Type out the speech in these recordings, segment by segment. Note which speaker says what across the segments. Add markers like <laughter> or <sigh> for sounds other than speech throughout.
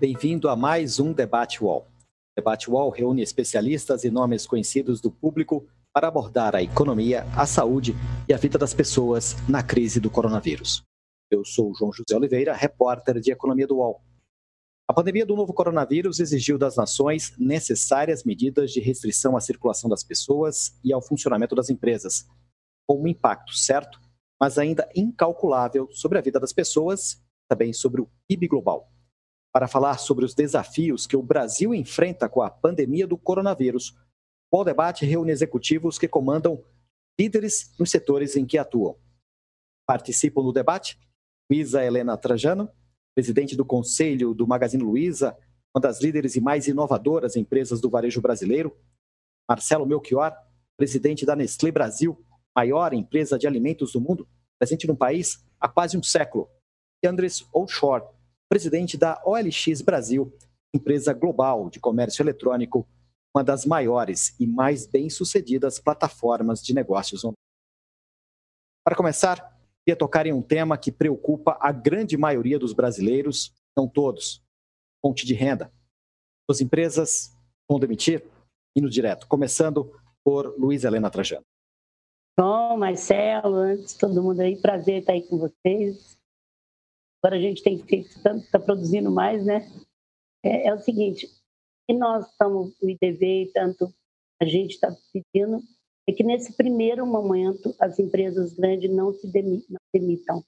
Speaker 1: Bem-vindo a mais um Debate UOL. O Debate UOL reúne especialistas e nomes conhecidos do público para abordar a economia, a saúde e a vida das pessoas na crise do coronavírus. Eu sou João José Oliveira, repórter de economia do UOL. A pandemia do novo coronavírus exigiu das nações necessárias medidas de restrição à circulação das pessoas e ao funcionamento das empresas, com um impacto certo, mas ainda incalculável sobre a vida das pessoas, também sobre o PIB global para falar sobre os desafios que o Brasil enfrenta com a pandemia do coronavírus. O debate reúne executivos que comandam líderes nos setores em que atuam. Participam do debate Luísa Helena Trajano, presidente do Conselho do Magazine Luiza, uma das líderes e mais inovadoras empresas do varejo brasileiro, Marcelo Melchior, presidente da Nestlé Brasil, maior empresa de alimentos do mundo, presente no país há quase um século, e Andres Oshore, presidente da OLX Brasil, empresa global de comércio eletrônico, uma das maiores e mais bem-sucedidas plataformas de negócios online. Para começar, queria tocar em um tema que preocupa a grande maioria dos brasileiros, não todos: fonte de renda. As empresas vão demitir? Indo direto, começando por Luiz Helena Trajano.
Speaker 2: Bom, Marcelo, antes todo mundo aí, prazer estar aí com vocês. Agora a gente tem que estar tá produzindo mais, né? É, é, o seguinte, e nós estamos, o IDV tanto a gente está pedindo, é que nesse primeiro momento as empresas grandes não se demitam.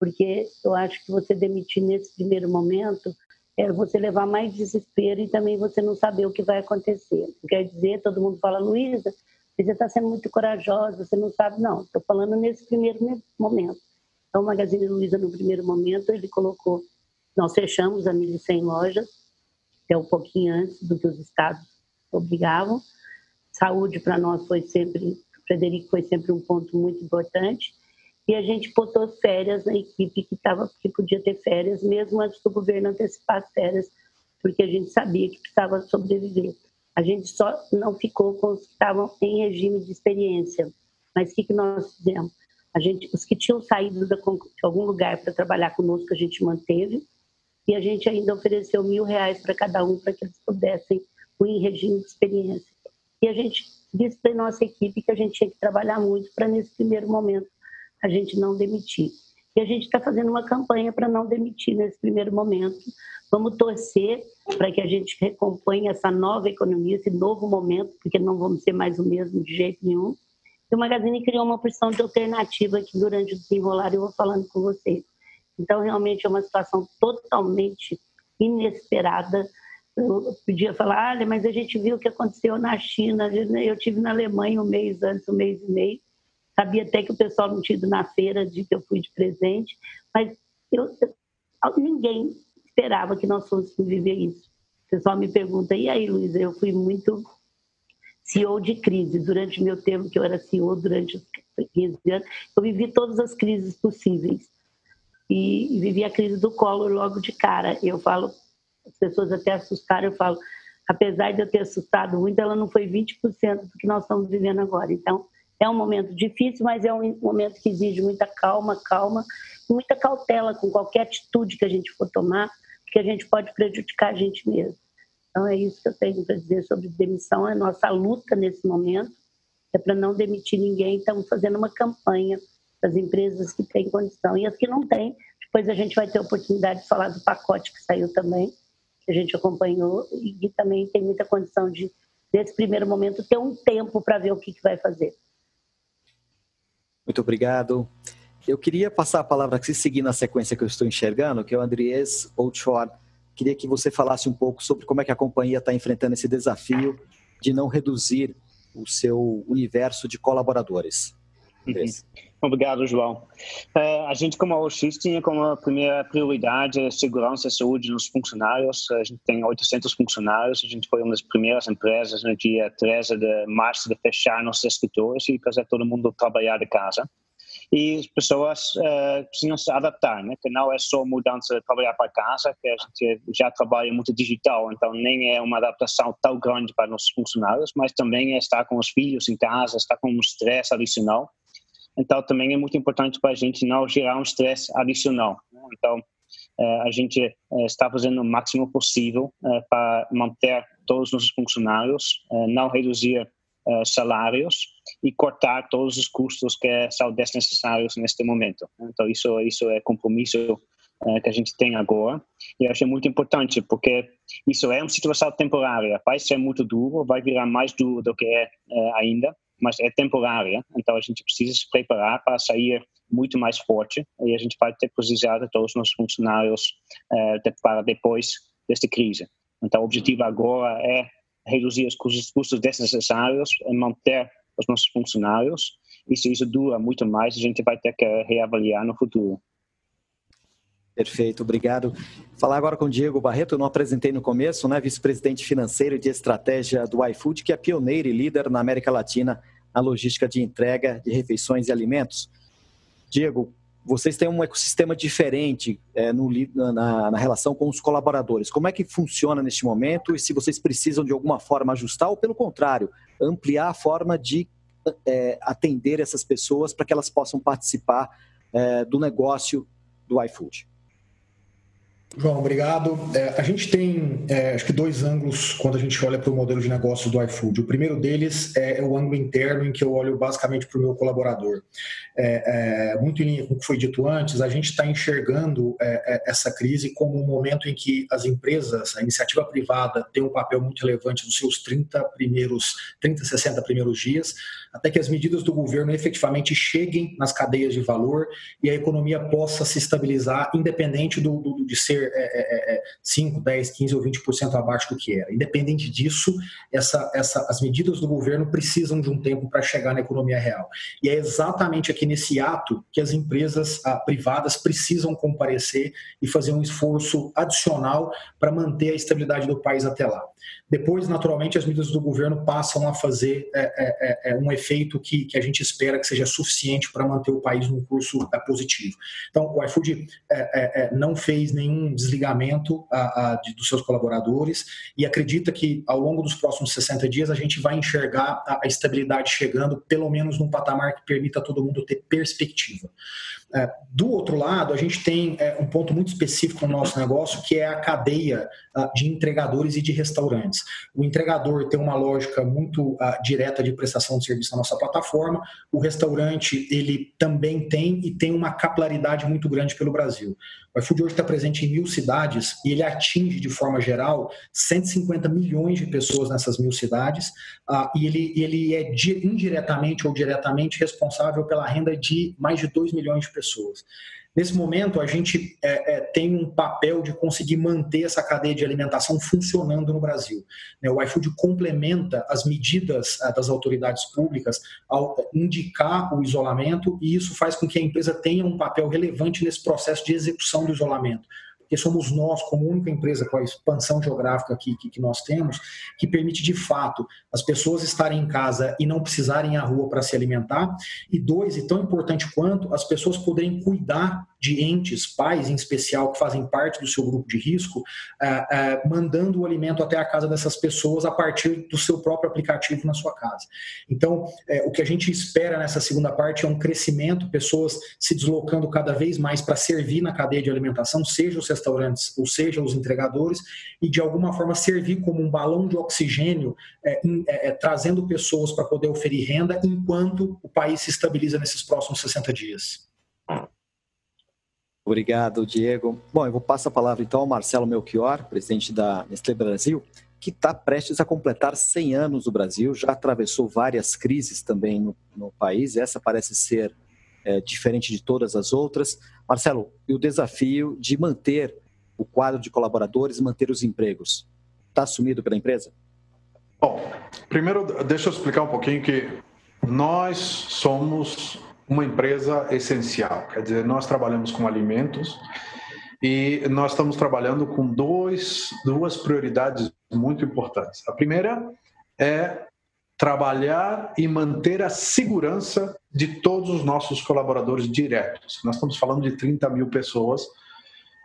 Speaker 2: Porque eu acho que você demitir nesse primeiro momento é você levar mais desespero e também você não saber o que vai acontecer. Quer dizer, todo mundo fala, Luísa, você está sendo muito corajosa, você não sabe. Não, estou falando nesse primeiro momento. Então, o Magazine Luiza, no primeiro momento, ele colocou, nós fechamos a 1.100 lojas, até um pouquinho antes do que os estados obrigavam. Saúde para nós foi sempre, Frederico foi sempre um ponto muito importante. E a gente botou férias na equipe que, tava, que podia ter férias, mesmo antes do governo antecipar as férias, porque a gente sabia que precisava sobreviver. A gente só não ficou com os que estavam em regime de experiência. Mas o que, que nós fizemos? A gente, os que tinham saído de algum lugar para trabalhar conosco, a gente manteve. E a gente ainda ofereceu mil reais para cada um para que eles pudessem ir em regime de experiência. E a gente disse para a nossa equipe que a gente tinha que trabalhar muito para, nesse primeiro momento, a gente não demitir. E a gente está fazendo uma campanha para não demitir nesse primeiro momento. Vamos torcer para que a gente recomponha essa nova economia, esse novo momento, porque não vamos ser mais o mesmo de jeito nenhum. O Magazine criou uma opção de alternativa que durante o desenrolar eu vou falando com vocês. Então, realmente é uma situação totalmente inesperada. Eu podia falar, ah, mas a gente viu o que aconteceu na China, eu tive na Alemanha um mês antes, um mês e meio. Sabia até que o pessoal não tinha ido na feira de que eu fui de presente, mas eu, ninguém esperava que nós fôssemos viver isso. O pessoal me pergunta, e aí, Luísa, eu fui muito CEO de crise. Durante meu tempo que eu era CEO, durante os 15 anos, eu vivi todas as crises possíveis. E, e vivi a crise do Collor logo de cara. Eu falo, as pessoas até assustaram, eu falo, apesar de eu ter assustado muito, ela não foi 20% do que nós estamos vivendo agora. Então, é um momento difícil, mas é um momento que exige muita calma, calma, muita cautela com qualquer atitude que a gente for tomar, porque a gente pode prejudicar a gente mesmo. Então, é isso que eu tenho para dizer sobre demissão. É nossa luta nesse momento é para não demitir ninguém. Estamos fazendo uma campanha para as empresas que têm condição. E as que não têm, depois a gente vai ter a oportunidade de falar do pacote que saiu também, que a gente acompanhou, e também tem muita condição de, nesse primeiro momento, ter um tempo para ver o que, que vai fazer.
Speaker 1: Muito obrigado. Eu queria passar a palavra aqui, seguindo a sequência que eu estou enxergando, que é o Andries Outshore Queria que você falasse um pouco sobre como é que a companhia está enfrentando esse desafio de não reduzir o seu universo de colaboradores.
Speaker 3: Uhum. Obrigado, João. Uh, a gente, como OX, tinha como primeira prioridade a segurança e saúde dos funcionários. A gente tem 800 funcionários. A gente foi uma das primeiras empresas no dia 13 de março de fechar nossos escritórios e fazer todo mundo trabalhar de casa e as pessoas uh, precisam se adaptar, né? que não é só mudança de trabalhar para casa, que a gente já trabalha muito digital, então nem é uma adaptação tão grande para nossos funcionários, mas também é estar com os filhos em casa, estar com um estresse adicional. Então também é muito importante para a gente não gerar um estresse adicional. Né? Então a gente está fazendo o máximo possível para manter todos os nossos funcionários, não reduzir salários e cortar todos os custos que são desnecessários neste momento. Então isso isso é compromisso que a gente tem agora e eu acho muito importante porque isso é uma situação temporária, vai ser muito duro, vai virar mais duro do que é ainda, mas é temporária, então a gente precisa se preparar para sair muito mais forte e a gente vai ter precisar de todos os nossos funcionários uh, para depois desta crise. Então o objetivo agora é reduzir os custos, desnecessários e manter os nossos funcionários. E se isso dura muito mais, a gente vai ter que reavaliar no futuro.
Speaker 1: Perfeito, obrigado. Falar agora com o Diego Barreto, eu não apresentei no começo, né? Vice-presidente financeiro de estratégia do iFood, que é pioneiro e líder na América Latina na logística de entrega de refeições e alimentos. Diego, vocês têm um ecossistema diferente é, no, na, na, relação com os colaboradores. Como é que funciona neste momento e se vocês precisam de alguma forma ajustar ou, pelo contrário, ampliar a forma de é, atender essas pessoas para que elas possam participar é, do negócio do iFood?
Speaker 4: João, obrigado. É, a gente tem, é, acho que, dois ângulos quando a gente olha para o modelo de negócio do iFood. O primeiro deles é, o ângulo interno, em que eu olho basicamente para o meu colaborador. É, é, muito em linha com o que foi dito antes, a gente está enxergando é, essa crise como um momento em que as empresas, a iniciativa privada, tem um papel muito relevante nos seus 30 primeiros, 30, 60 primeiros dias, até que as medidas do governo efetivamente cheguem nas cadeias de valor e a economia possa se estabilizar, independente do, do de ser é, é, 5, 10, 15 ou 20% abaixo do que era. Independente disso, essa, essa, as medidas do governo precisam de um tempo para chegar na economia real. E é exatamente aqui nesse ato que as empresas ah, privadas precisam comparecer e fazer um esforço adicional para manter a estabilidade do país até lá. Depois, naturalmente, as medidas do governo passam a fazer é, é, é, é um efeito que, que, a gente espera que seja suficiente para manter o país num curso é, positivo. Então, o iFood não fez nenhum desligamento a, a, de, dos seus colaboradores e acredita que ao longo dos próximos 60 dias a gente vai enxergar a, a estabilidade chegando, pelo menos num patamar que permita a todo mundo ter perspectiva. É, do outro lado, a gente tem é, um ponto muito específico no nosso negócio, que é a cadeia uh, de entregadores e de restaurantes. O entregador tem uma lógica muito uh, direta de prestação de serviço na nossa plataforma, o restaurante ele também tem e tem uma capilaridade muito grande pelo Brasil. O iFood hoje está presente em mil cidades e ele atinge, de forma geral, 150 milhões de pessoas nessas mil cidades uh, e ele, ele é indiretamente ou diretamente responsável pela renda de mais de 2 milhões de pessoas. Nesse momento, a gente é, é, tem um papel de conseguir manter essa cadeia de alimentação funcionando no Brasil. Né, o iFood complementa as medidas é, das autoridades públicas ao indicar o isolamento e isso faz com que a empresa tenha um papel relevante nesse processo de execução do isolamento porque somos nós, como única empresa com a expansão geográfica que, que, que, nós temos, que permite de fato as pessoas estarem em casa e não precisarem ir à rua para se alimentar. E dois, e tão importante quanto, as pessoas poderem cuidar de entes, pais em especial, que fazem parte do seu grupo de risco, eh, eh, mandando o alimento até a casa dessas pessoas a partir do seu próprio aplicativo na sua casa. Então, eh, o que a gente espera nessa segunda parte é um crescimento, pessoas se deslocando cada vez mais para servir na cadeia de alimentação, seja os restaurantes ou seja os entregadores, e de alguma forma servir como um balão de oxigênio, trazendo pessoas para poder oferir renda enquanto o país se estabiliza nesses próximos 60 dias.
Speaker 1: Obrigado, Diego. Bom, eu vou passar a palavra então ao Marcelo Melchior, presidente da Nestlé Brasil, que está prestes a completar 100 anos no Brasil, já atravessou várias crises também no, no país, essa parece ser é, diferente de todas as outras. Marcelo, e o desafio de manter o quadro de colaboradores, manter os empregos, está assumido pela empresa?
Speaker 5: Bom, primeiro deixa eu explicar um pouquinho que nós somos uma empresa essencial. Quer dizer, nós trabalhamos com alimentos e nós estamos trabalhando com dois, duas prioridades muito importantes. A primeira é trabalhar e manter a segurança de todos os nossos colaboradores diretos. Nós estamos falando de 30 mil pessoas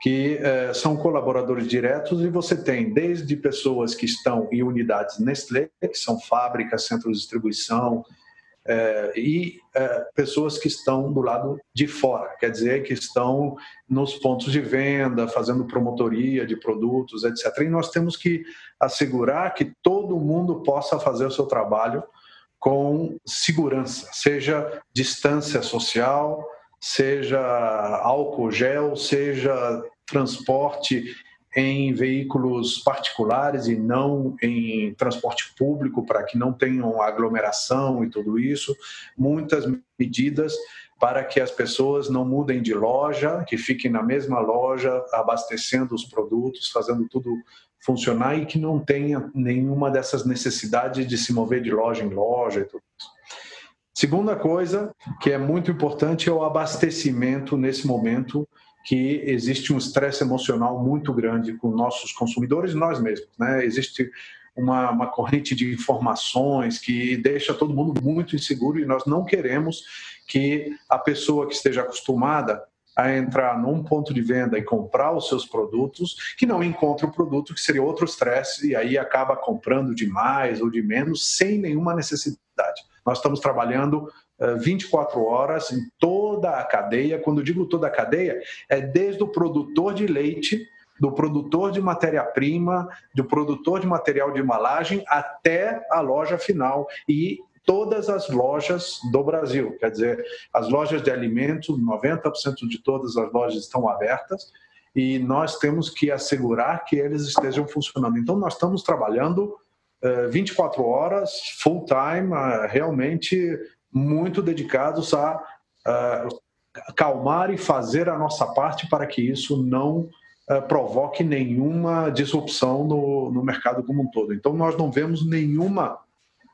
Speaker 5: que eh, são colaboradores diretos e você tem desde pessoas que estão em unidades Nestlé, que são fábricas, centros de distribuição, é, e é, pessoas que estão do lado de fora, quer dizer, que estão nos pontos de venda, fazendo promotoria de produtos, etc. E nós temos que assegurar que todo mundo possa fazer o seu trabalho com segurança, seja distância social, seja álcool gel, seja transporte em veículos particulares e não em transporte público, para que não tenham aglomeração e tudo isso. Muitas medidas para que as pessoas não mudem de loja, que fiquem na mesma loja, abastecendo os produtos, fazendo tudo funcionar e que não tenha nenhuma dessas necessidades de se mover de loja em loja e tudo isso. Segunda coisa que é muito importante é o abastecimento nesse momento que existe um estresse emocional muito grande com nossos consumidores e nós mesmos. Né? Existe uma, uma corrente de informações que deixa todo mundo muito inseguro e nós não queremos que a pessoa que esteja acostumada a entrar num ponto de venda e comprar os seus produtos, que não encontre o produto que seria outro estresse e aí acaba comprando de mais ou de menos sem nenhuma necessidade. Nós estamos trabalhando 24 horas em toda a cadeia. Quando digo toda a cadeia, é desde o produtor de leite, do produtor de matéria-prima, do produtor de material de embalagem até a loja final e todas as lojas do Brasil. Quer dizer, as lojas de alimentos, 90% de todas as lojas estão abertas e nós temos que assegurar que eles estejam funcionando. Então, nós estamos trabalhando 24 horas, full time, realmente muito dedicados a uh, acalmar e fazer a nossa parte para que isso não uh, provoque nenhuma disrupção no, no mercado como um todo. Então, nós não vemos nenhuma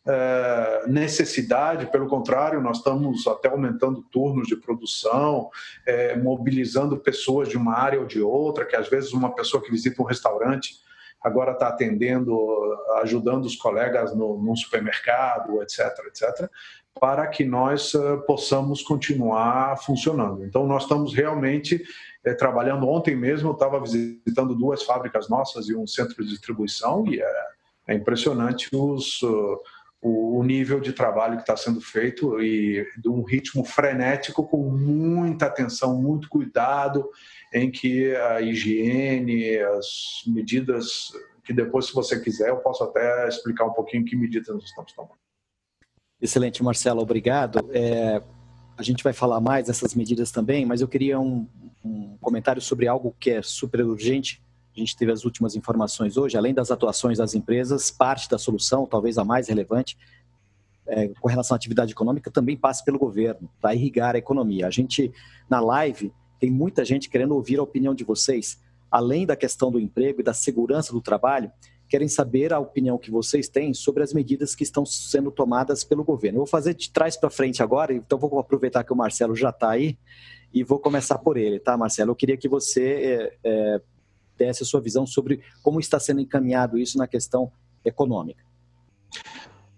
Speaker 5: uh, necessidade, pelo contrário, nós estamos até aumentando turnos de produção, eh, mobilizando pessoas de uma área ou de outra, que às vezes uma pessoa que visita um restaurante agora está atendendo, ajudando os colegas no, no supermercado, etc, etc, para que nós uh, possamos continuar funcionando. Então, nós estamos realmente é, trabalhando. Ontem mesmo eu estava visitando duas fábricas nossas e um centro de distribuição e é, é impressionante os, uh, o, o, nível de trabalho que está sendo feito e de um ritmo frenético com muita atenção, muito cuidado em que a higiene, as medidas que depois, se você quiser, eu posso até explicar um pouquinho que medidas nós estamos tomando.
Speaker 1: Excelente, Marcelo, obrigado. É, a gente vai falar mais dessas medidas também, mas eu queria um, um, comentário sobre algo que é super urgente. A gente teve as últimas informações hoje, além das atuações das empresas, parte da solução, talvez a mais relevante, é, com relação à atividade econômica, também passa pelo governo, para irrigar a economia. A gente, na live, tem muita gente querendo ouvir a opinião de vocês, além da questão do emprego e da segurança do trabalho querem saber a opinião que vocês têm sobre as medidas que estão sendo tomadas pelo governo. Eu vou fazer de trás para frente agora, então vou aproveitar que o Marcelo já está aí e vou começar por ele, tá, Marcelo? Eu queria que você é, é, desse a sua visão sobre como está sendo encaminhado isso na questão econômica.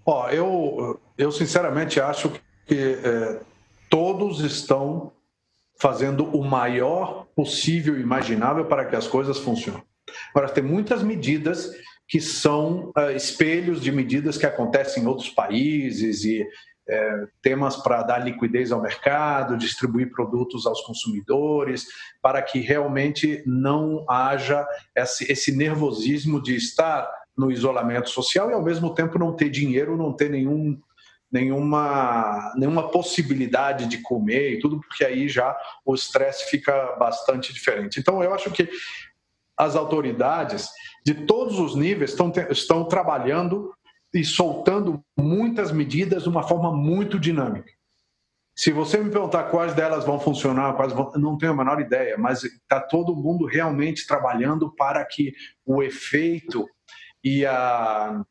Speaker 5: Ó, eu, eu sinceramente acho que é, todos estão fazendo o maior possível imaginável para que as coisas funcionem. Agora, tem muitas medidas que são uh, espelhos de medidas que acontecem em outros países e é, temas para dar liquidez ao mercado, distribuir produtos aos consumidores, para que realmente não haja esse, esse, nervosismo de estar no isolamento social e ao mesmo tempo não ter dinheiro, não ter nenhum, nenhuma, nenhuma possibilidade de comer e tudo, porque aí já o estresse fica bastante diferente. Então eu acho que as autoridades de todos os níveis estão, estão trabalhando e soltando muitas medidas de uma forma muito dinâmica. Se você me perguntar quais delas vão funcionar, quais vão, não tenho a menor ideia, mas está todo mundo realmente trabalhando para que o efeito e a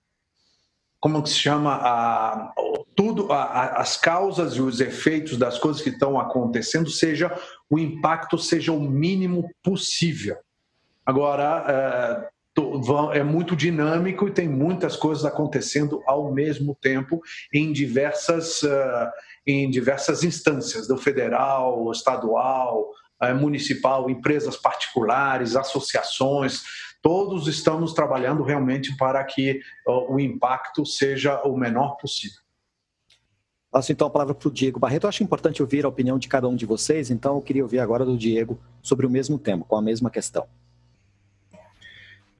Speaker 5: como se chama a tudo a, as causas e os efeitos das coisas que estão acontecendo seja o impacto seja o mínimo possível. Agora é, muito dinâmico e tem muitas coisas acontecendo ao mesmo tempo em diversas, uh, em diversas instâncias, do federal, estadual, uh, municipal, empresas particulares, associações. Todos estamos trabalhando realmente para que o impacto seja o menor possível.
Speaker 1: Passo então a palavra para o Diego Barreto. Eu acho importante ouvir a opinião de cada um de vocês, então eu queria ouvir agora do Diego sobre o mesmo tema, com a mesma questão.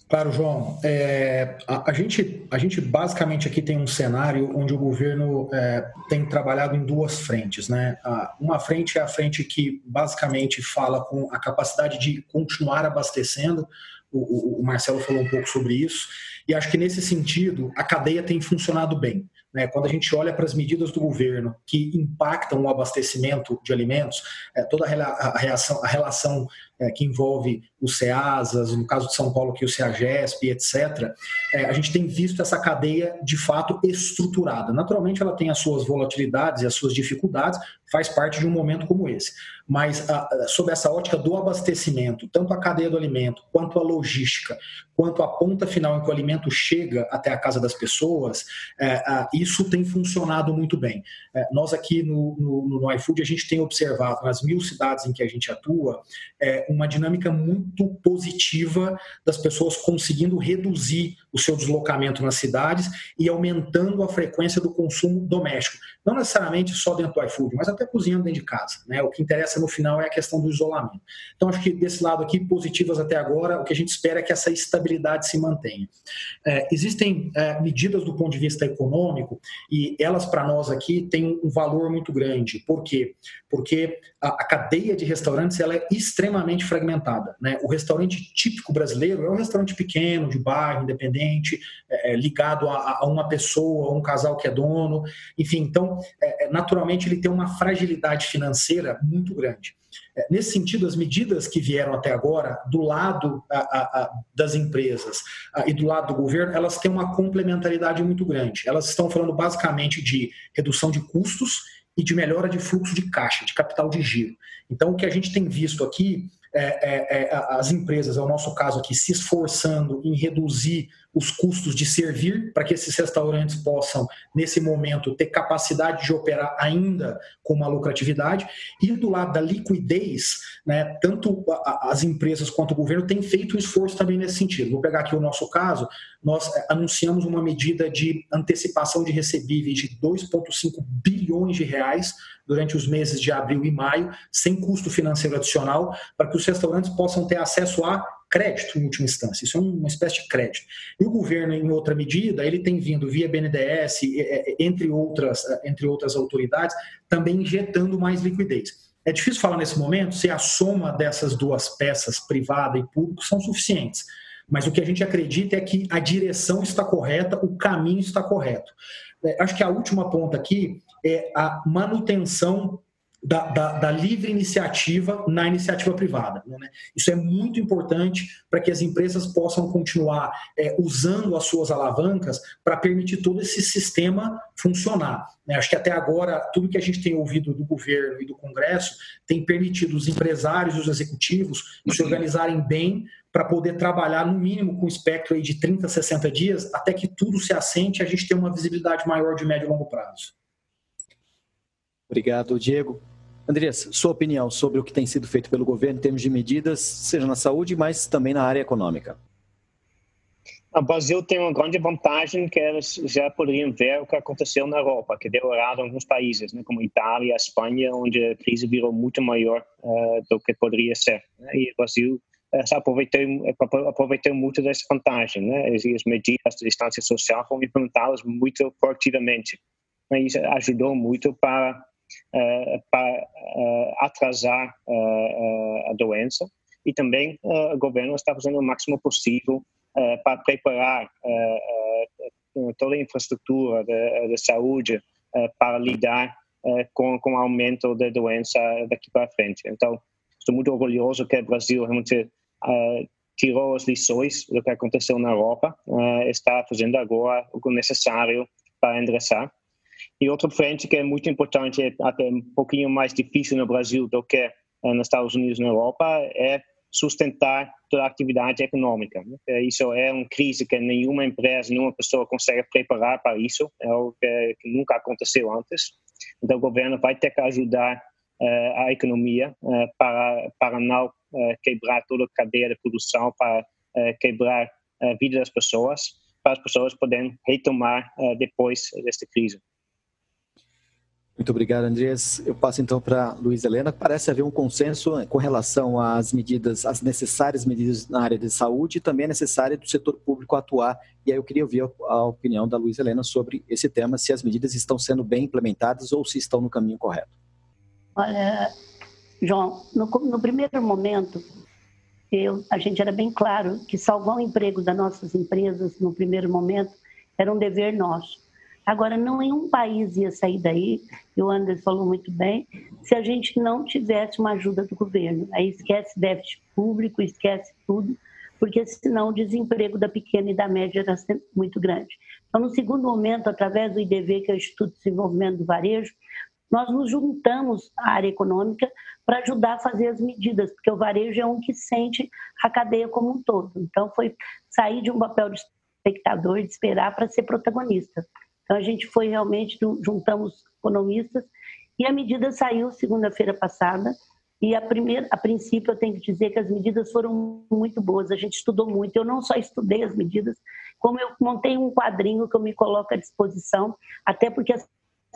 Speaker 4: Claro, João. É, a, a, gente, a gente basicamente aqui tem um cenário onde o governo é, tem trabalhado em duas frentes. Né? Uma frente é a frente que basicamente fala com a capacidade de continuar abastecendo. O, o, o Marcelo falou um pouco sobre isso. E acho que nesse sentido a cadeia tem funcionado bem. Né? Quando a gente olha para as medidas do governo que impactam o abastecimento de alimentos, é, toda a, reação, a relação é, que envolve os CEASAS, no caso de São Paulo aqui o CEAGESP, etc., é, a gente tem visto essa cadeia de fato estruturada. Naturalmente ela tem as suas volatilidades e as suas dificuldades, faz parte de um momento como esse. Mas a, sob essa ótica do abastecimento, tanto a cadeia do alimento, quanto a logística, quanto a ponta final em que o alimento chega até a casa das pessoas, é, isso tem funcionado muito bem. É, nós aqui no, no, no iFood, a gente tem observado nas mil cidades em que a gente atua, é, uma dinâmica muito positiva das pessoas conseguindo reduzir o seu deslocamento nas cidades e aumentando a frequência do consumo doméstico. Não necessariamente só dentro do iFood, mas até cozinhando dentro de casa. Né? O que interessa no final é a questão do isolamento. Então, acho que desse lado aqui, positivas até agora, o que a gente espera é que essa estabilidade se mantenha. É, existem é, medidas do ponto de vista econômico e elas, para nós aqui, têm um valor muito grande. Por quê? Porque a, a cadeia de restaurantes ela é extremamente fragmentada. Né? O restaurante típico brasileiro é um restaurante pequeno, de bairro, independente, é, é ligado a, a, uma pessoa, a um casal que é dono. Enfim, então, é, é naturalmente, ele tem uma fragilidade financeira muito grande. É, nesse sentido, as medidas que vieram até agora, do lado a, a, das empresas e do lado do governo, elas têm uma complementaridade muito grande. Elas estão falando basicamente de redução de custos e de melhora de fluxo de caixa, de capital de giro. Então, o que a gente tem visto aqui é, é, é, as empresas, é o nosso caso aqui, se esforçando em reduzir os custos de servir para que esses restaurantes possam, nesse momento, ter capacidade de operar ainda com uma lucratividade. E do lado da liquidez, né, tanto as empresas quanto o governo têm feito um esforço também nesse sentido. Vou pegar aqui o nosso caso, nós é, anunciamos uma medida de antecipação de recebíveis de 2,5 bilhões de reais durante os meses de abril e maio, sem custo financeiro adicional, para que os restaurantes possam ter acesso a crédito em última instância. Isso é uma espécie de crédito. E o governo, em outra medida, ele tem vindo via BNDES, entre outras, entre outras autoridades, também injetando mais liquidez. É difícil falar nesse momento se a soma dessas duas peças, privada e público, são suficientes. Mas o que a gente acredita é que a direção está correta, o caminho está correto. É, acho que a última ponta aqui é a manutenção da, da, da, livre iniciativa na iniciativa privada. Né? Isso é muito importante para que as empresas possam continuar é, usando as suas alavancas para permitir todo esse sistema funcionar. Né? Acho que até agora, tudo que a gente tem ouvido do governo e do Congresso tem permitido os empresários e os executivos se organizarem bem para poder trabalhar no mínimo com um espectro aí de 30, 60 dias, até que tudo se assente e a gente tenha uma visibilidade maior de médio e longo prazo.
Speaker 1: Obrigado, Diego. Andrés, sua opinião sobre o que tem sido feito pelo governo em termos de medidas, seja na saúde, mas também na área econômica.
Speaker 3: O Brasil tem uma grande vantagem que eles já poderiam ver o que aconteceu na Europa, que em alguns países, né, como Itália, Espanha, onde a crise virou muito maior uh, do que poderia ser. Né, e o Brasil uh, aproveitou, aproveitou muito dessa vantagem. Né, e as medidas de distância social foram implementadas muito proativamente. Né, isso ajudou muito para para uh, atrasar uh, a doença e também o governo está fazendo o máximo possível para preparar toda a infraestrutura de, saúde para lidar com, com o aumento da doença daqui para frente. Então, estou muito orgulhoso que o Brasil realmente tirou as lições do que aconteceu na Europa, está fazendo agora o necessário para endereçar e outra frente que é muito importante, é até um pouquinho mais difícil no Brasil do que eh, nos Estados Unidos e na Europa, é sustentar toda a atividade econômica. Né? Isso é uma crise que nenhuma empresa, nenhuma pessoa consegue preparar para isso, é algo que nunca aconteceu antes. Então o governo vai ter que ajudar uh, a economia uh, para, para não uh, quebrar toda a cadeia de produção, para quebrar a vida das pessoas, para as pessoas poderem retomar depois desta crise.
Speaker 1: Muito obrigado, Andrés. Eu passo então para Luiz Helena. Parece haver um consenso com relação às medidas, as necessárias medidas na área de saúde e também é necessário do setor público atuar. E aí eu queria ouvir a opinião da Luiz Helena sobre esse tema, se as medidas estão sendo bem implementadas ou se estão no caminho correto.
Speaker 2: Olha, João, no, no primeiro momento, eu, a gente era bem claro que salvar o emprego das nossas empresas no primeiro momento era um dever nosso. Agora, nenhum país ia sair daí, e o Anderson falou muito bem, se a gente não tivesse uma ajuda do governo. Aí esquece déficit público, esquece tudo, porque senão o desemprego da pequena e da média era muito grande. Então, no segundo momento, através do IDV, que é o Instituto de Desenvolvimento do Varejo, nós nos juntamos à área econômica para ajudar a fazer as medidas, porque o varejo é um que sente a cadeia como um todo. Então, foi sair de um papel de espectador, de esperar para ser protagonista. Então, a gente foi realmente, juntamos economistas, e a medida saiu segunda-feira passada, e a, primeira, a princípio eu tenho que dizer que as medidas foram muito boas, a gente estudou muito. Eu não só estudei as medidas, como eu montei um quadrinho que eu me coloco à disposição, até porque as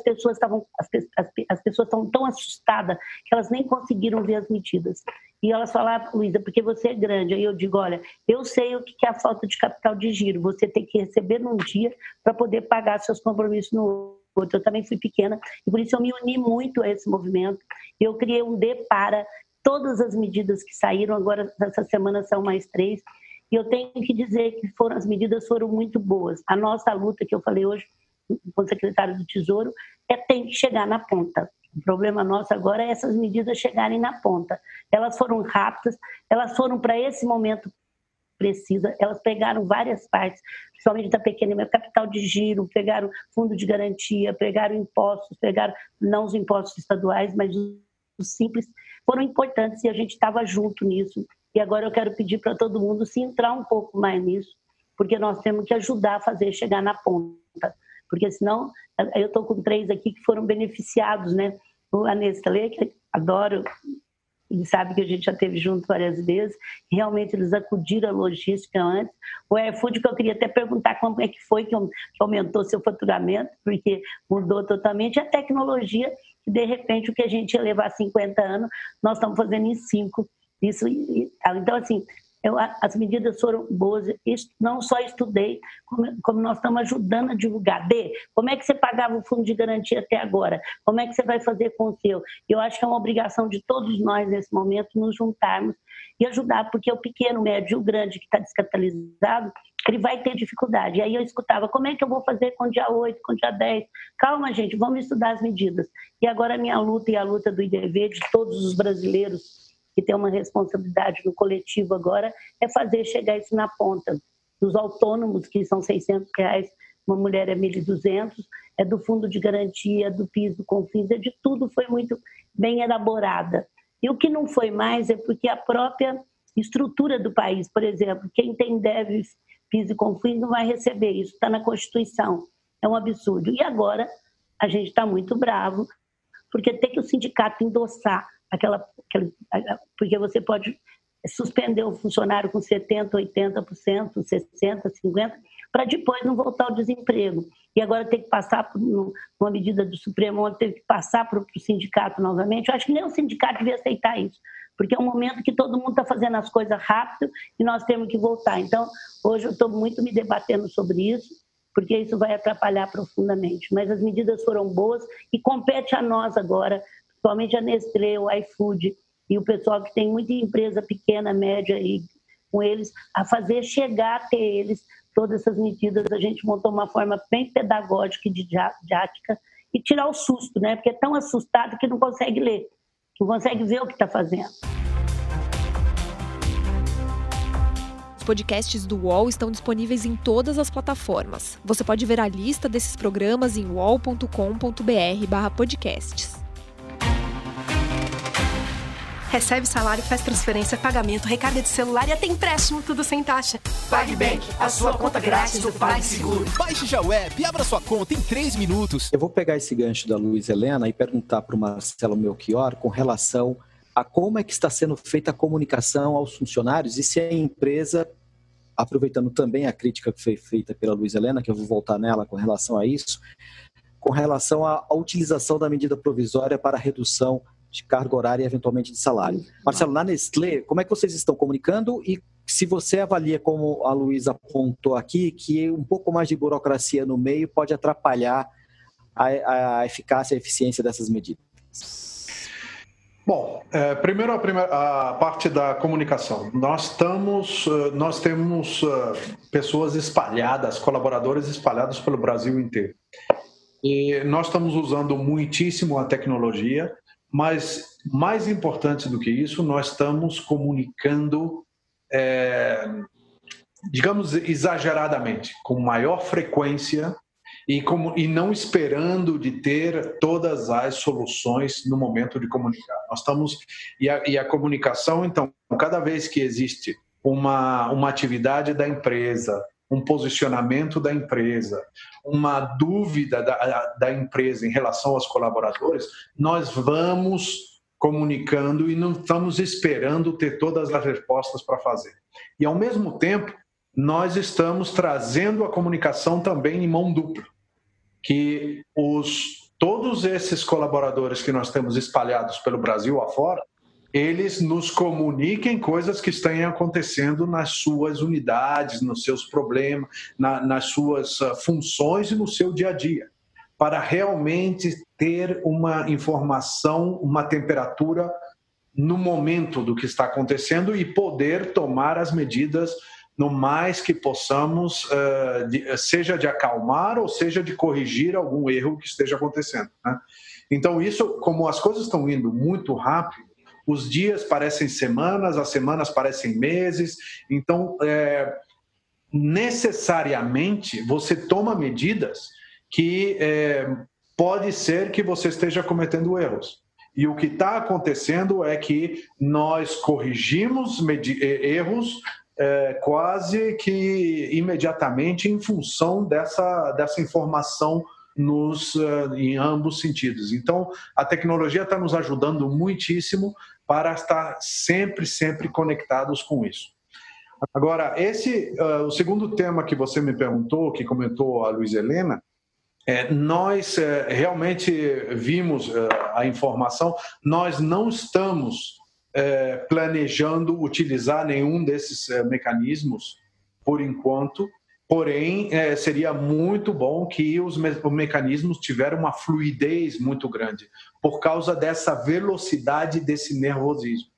Speaker 2: pessoas estavam as, as, as pessoas estão tão assustadas que elas nem conseguiram ver as medidas. E elas falaram, Luísa, porque você é grande. Aí eu digo, olha, eu sei o que é a falta de capital de giro. Você tem que receber num dia para poder pagar seus compromissos no outro. Eu também fui pequena e por isso eu me uni muito a esse movimento. Eu criei um D para todas as medidas que saíram. Agora, essa semana são mais três. E eu tenho que dizer que foram, as medidas foram muito boas. A nossa luta, que eu falei hoje com o secretário do Tesouro, é tem que chegar na ponta. O problema nosso agora é essas medidas chegarem na ponta. Elas foram rápidas, elas foram para esse momento precisa, elas pegaram várias partes, principalmente da pequena capital de giro, pegaram fundo de garantia, pegaram impostos, pegaram não os impostos estaduais, mas os simples, foram importantes e a gente estava junto nisso. E agora eu quero pedir para todo mundo se entrar um pouco mais nisso, porque nós temos que ajudar a fazer chegar na ponta porque senão eu estou com três aqui que foram beneficiados, né? A Nestlé, que adoro, ele sabe que a gente já teve junto várias vezes, realmente eles acudiram à logística antes. O AirFood, que eu queria até perguntar como é que foi que aumentou seu faturamento, porque mudou totalmente a tecnologia, que de repente o que a gente ia levar 50 anos, nós estamos fazendo em 5. Isso, então, assim, eu, as medidas foram boas, não só estudei, como, como, nós estamos ajudando a divulgar. D, como é que você pagava o fundo de garantia até agora? Como é que você vai fazer com o seu? Eu acho que é uma obrigação de todos nós, nesse momento, nos juntarmos e ajudar, porque o pequeno, o médio e o grande que está descapitalizado, ele vai ter dificuldade. E aí eu escutava, como é que eu vou fazer com dia 8, com dia 10? Calma, gente, vamos estudar as medidas. E agora a minha luta e a luta do IDV, de todos os brasileiros que tem uma responsabilidade no coletivo agora, é fazer chegar isso na ponta. Dos autônomos, que são 600 reais, uma mulher é 1.200, é do fundo de garantia, do PIS, do CONFINS, é de tudo, foi muito bem elaborada. E o que não foi mais é porque a própria estrutura do país, por exemplo, quem tem débitos PIS e CONFINS não vai receber, isso está na Constituição, é um absurdo. E agora a gente está muito bravo, porque tem que o sindicato endossar aquela, porque você pode suspender o funcionário com 70%, 80%, 60%, 50%, para depois não voltar ao desemprego. E agora ter que passar por uma medida do Supremo, onde teve que passar para o sindicato novamente. Eu acho que nem o sindicato devia aceitar isso, porque é um momento que todo mundo está fazendo as coisas rápido e nós temos que voltar. Então, hoje eu estou muito me debatendo sobre isso, porque isso vai atrapalhar profundamente. Mas as medidas foram boas e compete a nós agora principalmente a Nestlé, o iFood e o pessoal que tem muita empresa pequena, média e com eles, a fazer chegar até eles todas essas medidas. A gente montou uma forma bem pedagógica e didática e tirar o susto, né? Porque é tão assustado que não consegue ler, não consegue ver o que está fazendo.
Speaker 6: Os podcasts do UOL estão disponíveis em todas as plataformas. Você pode ver a lista desses programas em wall.com.br/podcasts.
Speaker 7: Recebe salário, faz transferência, pagamento, recarga de celular e até empréstimo, tudo sem taxa.
Speaker 8: PagBank, a sua conta grátis do PagSeguro.
Speaker 9: Baixe já o app e abra sua conta em 3 minutos.
Speaker 1: Eu vou pegar esse gancho da Luiz Helena e perguntar para o Marcelo Melchior com relação a como é que está sendo feita a comunicação aos funcionários e se a empresa, aproveitando também a crítica que foi feita pela Luiz Helena, que eu vou voltar nela com relação a isso, com relação à, à utilização da medida provisória para redução de carga horária e eventualmente de salário. Marcelo, na Nestlé, como é que vocês estão comunicando e se você avalia, como a Luísa apontou aqui, que um pouco mais de burocracia no meio pode atrapalhar a, a eficácia e a eficiência dessas medidas?
Speaker 5: Bom, é, primeiro a, primeira, a, parte da comunicação. Nós estamos, eh, nós temos uh, pessoas espalhadas, colaboradores espalhados pelo Brasil inteiro. E nós estamos usando muitíssimo a tecnologia, mas mais importante do que isso, nós estamos comunicando, é, digamos, exageradamente, com maior frequência e, como, e não esperando de ter todas as soluções no momento de comunicar. Nós estamos e a, e a comunicação, então, cada vez que existe uma, uma atividade da empresa, um posicionamento da empresa, uma dúvida da, da empresa em relação aos colaboradores, nós vamos comunicando e não estamos esperando ter todas as respostas para fazer. E, ao mesmo tempo, nós estamos trazendo a comunicação também em mão dupla que os, todos esses colaboradores que nós temos espalhados pelo Brasil afora, eles nos comuniquem coisas que estão acontecendo nas suas unidades, nos seus problemas, na, nas suas ah, funções e no seu dia a dia, para realmente ter uma informação, uma temperatura no momento do que está acontecendo e poder tomar as medidas no mais que possamos, uh, seja de acalmar ou seja de corrigir algum erro que esteja acontecendo. Né? Então, isso, como as coisas estão indo muito rápido, os dias parecem semanas, as semanas parecem meses, então, é, necessariamente, você toma medidas que é, pode ser que você esteja cometendo erros. E o que está acontecendo é que nós corrigimos erros é, quase que imediatamente em função dessa, dessa informação nos, uh, em ambos sentidos. Então, a tecnologia está nos ajudando muitíssimo para estar sempre, sempre conectados com isso. Agora, esse, uh, o segundo tema que você me perguntou, que comentou a Luiz Helena, é, nós é, realmente vimos uh, a informação, nós não estamos é, planejando utilizar nenhum desses é, mecanismos por enquanto. Porém, é, seria muito bom que os, me os mecanismos tiveram uma fluidez muito grande por causa dessa velocidade desse nervosismo.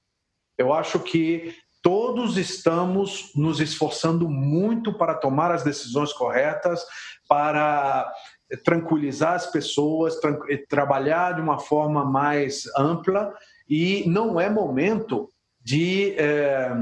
Speaker 5: Eu acho que todos estamos nos esforçando muito para tomar as decisões corretas, para tranquilizar as pessoas, tra trabalhar de uma forma mais ampla e não é momento de é,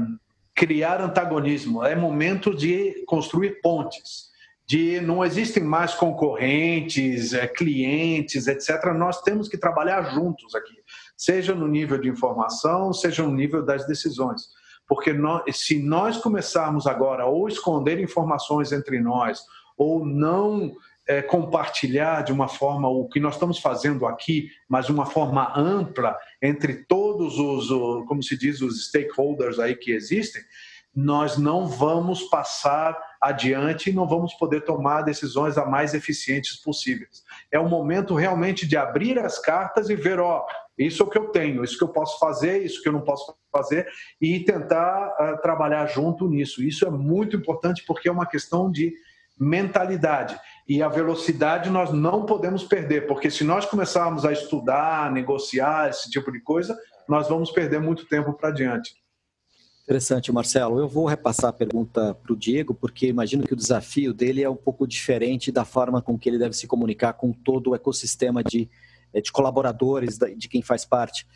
Speaker 5: criar antagonismo, é momento de construir pontes. De não existem mais concorrentes, é, clientes, etc. Nós temos que trabalhar juntos aqui, seja no nível de informação, seja no nível das decisões. Porque nós, se nós começarmos agora ou esconder informações entre nós, ou não é, compartilhar de uma forma o que nós estamos fazendo aqui, mas de uma forma ampla entre todos os, como se diz, os stakeholders aí que existem, nós não vamos passar adiante e não vamos poder tomar decisões a mais eficientes possíveis. É o momento realmente de abrir as cartas e ver, ó, isso é o que eu tenho, isso que eu posso fazer, isso que eu não posso fazer e tentar uh, trabalhar junto nisso. Isso é muito importante porque é uma questão de mentalidade. E a velocidade nós não podemos perder, porque se nós começarmos a estudar, negociar esse tipo de coisa, nós vamos perder muito tempo para diante.
Speaker 1: Interessante, Marcelo. Eu vou repassar a pergunta para o Diego, porque imagino que o desafio dele é um pouco diferente da forma com que ele deve se comunicar com todo o ecossistema de, de colaboradores, de quem faz parte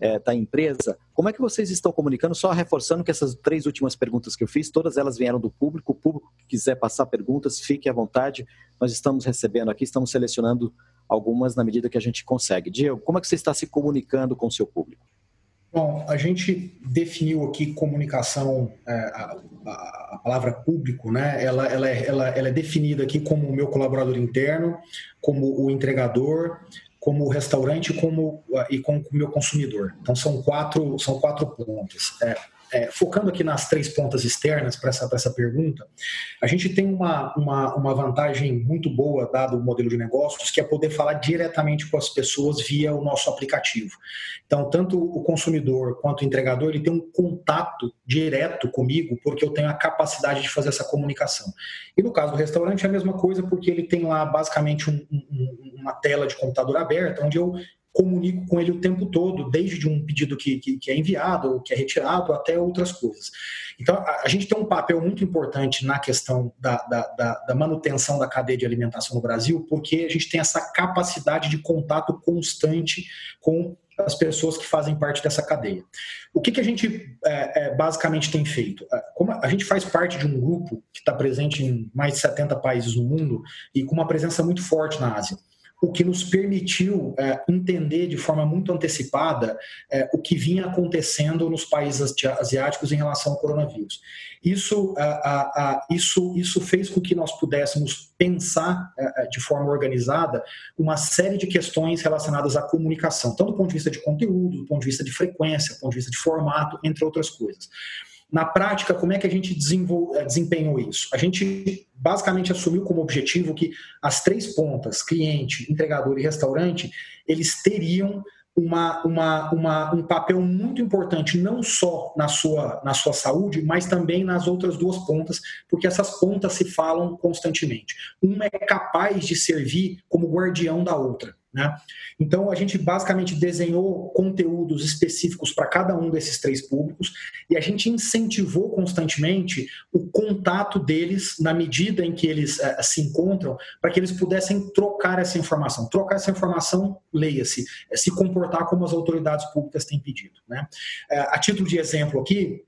Speaker 1: é, da empresa. Como é que vocês estão comunicando? Só reforçando que essas três últimas perguntas que eu fiz, todas elas vieram do público. O público que quiser passar perguntas, fique à vontade. Nós estamos recebendo aqui, estamos selecionando algumas na medida que a gente consegue. Diego, como é que você está se comunicando com o seu público?
Speaker 4: Bom, a gente definiu aqui comunicação, é, a, a, palavra público, né? Ela, ela, é, ela, ela é definida aqui como o meu colaborador interno, como o entregador, como restaurante como, e como o meu consumidor. Então, são quatro, são quatro pontos. É, é, focando aqui nas três pontas externas para essa, essa pergunta, a gente tem uma, uma, uma vantagem muito boa, dado o modelo de negócios, que é poder falar diretamente com as pessoas via o nosso aplicativo. Então, tanto o consumidor quanto o entregador, ele tem um contato direto comigo, porque eu tenho a capacidade de fazer essa comunicação. E no caso do restaurante é a mesma coisa, porque ele tem lá basicamente um, um, uma tela de computador aberta, onde eu comunico com ele o tempo todo, desde um pedido que, que, que é enviado, que é retirado, até outras coisas. Então, a, a, gente tem um papel muito importante na questão da, da, da, da, manutenção da cadeia de alimentação no Brasil, porque a gente tem essa capacidade de contato constante com as pessoas que fazem parte dessa cadeia. O que, que a gente é, é, basicamente tem feito? É, como a gente faz parte de um grupo que está presente em mais de 70 países no mundo e com uma presença muito forte na Ásia o que nos permitiu é, entender de forma muito antecipada é, o que vinha acontecendo nos países asiáticos em relação ao coronavírus. Isso, isso, isso fez com que nós pudéssemos pensar é, é, de forma organizada uma série de questões relacionadas à comunicação, tanto do ponto de vista de conteúdo, do ponto de vista de frequência, do ponto de vista de formato, entre outras coisas. Na prática, como é que a gente eh, desempenhou isso? A gente basicamente assumiu como objetivo que as três pontas, cliente, entregador e restaurante, eles teriam uma, uma, uma, um papel muito importante, não só na sua, na sua saúde, mas também nas outras duas pontas, porque essas pontas se falam constantemente. Uma é capaz de servir como guardião da outra. Né? Então, a gente basicamente desenhou conteúdos específicos para cada um desses três públicos e a gente incentivou constantemente o contato deles na medida em que eles uh, se encontram, para que eles pudessem trocar essa informação. Trocar essa informação, leia-se, é se comportar como as autoridades públicas têm pedido. Né? Uh, a título de exemplo aqui,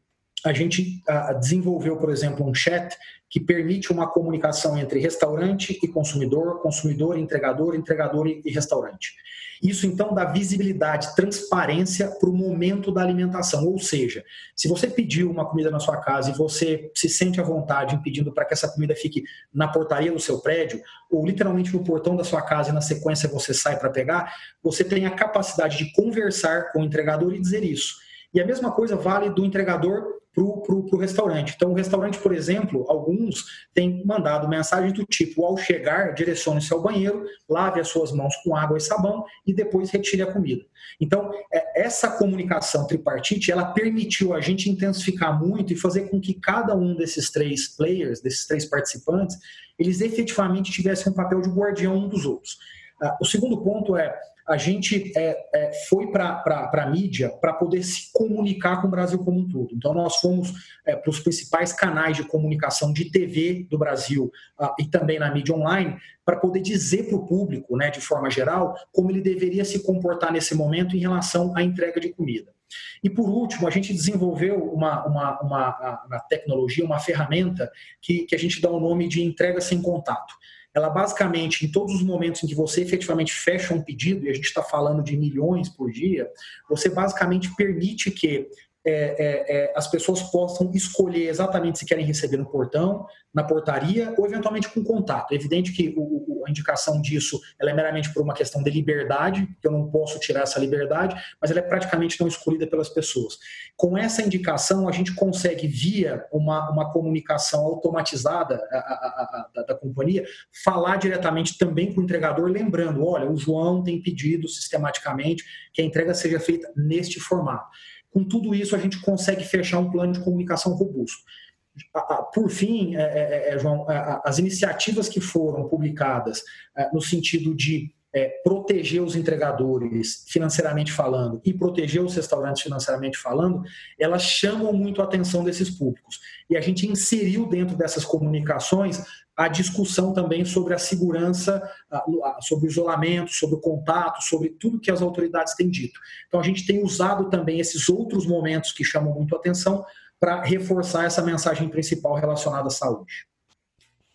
Speaker 4: a gente uh, desenvolveu, por exemplo, um chat que permite uma comunicação entre restaurante e consumidor, consumidor e entregador, entregador e restaurante. Isso então dá visibilidade, transparência para o momento da alimentação. Ou seja, se você pediu uma comida na sua casa e você se sente à vontade pedindo para que essa comida fique na portaria do seu prédio, ou literalmente no portão da sua casa e na sequência você sai para pegar, você tem a capacidade de conversar com o entregador e dizer isso. E a mesma coisa vale do entregador para o restaurante. Então, o restaurante, por exemplo, alguns têm mandado mensagem do tipo: ao chegar, direcione-se ao banheiro, lave as suas mãos com água e sabão e depois retire a comida. Então, é, essa comunicação tripartite, ela permitiu a gente intensificar muito e fazer com que cada um desses três players, desses três participantes, eles efetivamente tivessem um papel de guardião um dos outros. Ah, o segundo ponto é a gente é, é, foi para a mídia para poder se comunicar com o Brasil como um todo. Então, nós fomos é, para os principais canais de comunicação de TV do Brasil uh, e também na mídia online para poder dizer para o público, né, de forma geral, como ele deveria se comportar nesse momento em relação à entrega de comida. E por último, a gente desenvolveu uma, uma, uma, uma tecnologia, uma ferramenta que, que a gente dá o nome de entrega sem contato ela basicamente, em todos os momentos em que você efetivamente fecha um pedido, e a gente está falando de milhões por dia, você basicamente permite que é, é, é, as pessoas possam escolher exatamente se querem receber no portão, na portaria ou eventualmente com contato. É evidente que o, a indicação disso é meramente por uma questão de liberdade, que eu não posso tirar essa liberdade, mas ela é praticamente não escolhida pelas pessoas. Com essa indicação, a gente consegue, via uma, uma comunicação automatizada a, a, a, da, da companhia, falar diretamente também com o entregador, lembrando: olha, o João tem pedido sistematicamente que a entrega seja feita neste formato. Com tudo isso, a gente consegue fechar um plano de comunicação robusto. Por fim, é, é, é, João, as iniciativas que foram publicadas no sentido de proteger os entregadores financeiramente falando e proteger os restaurantes financeiramente falando, elas chamam muito a atenção desses públicos. E a gente inseriu dentro dessas comunicações a discussão também sobre a segurança, sobre o isolamento, sobre o contato, sobre tudo que as autoridades têm dito. Então, a gente tem usado também esses outros momentos que chamam muito atenção para reforçar essa mensagem principal relacionada à saúde.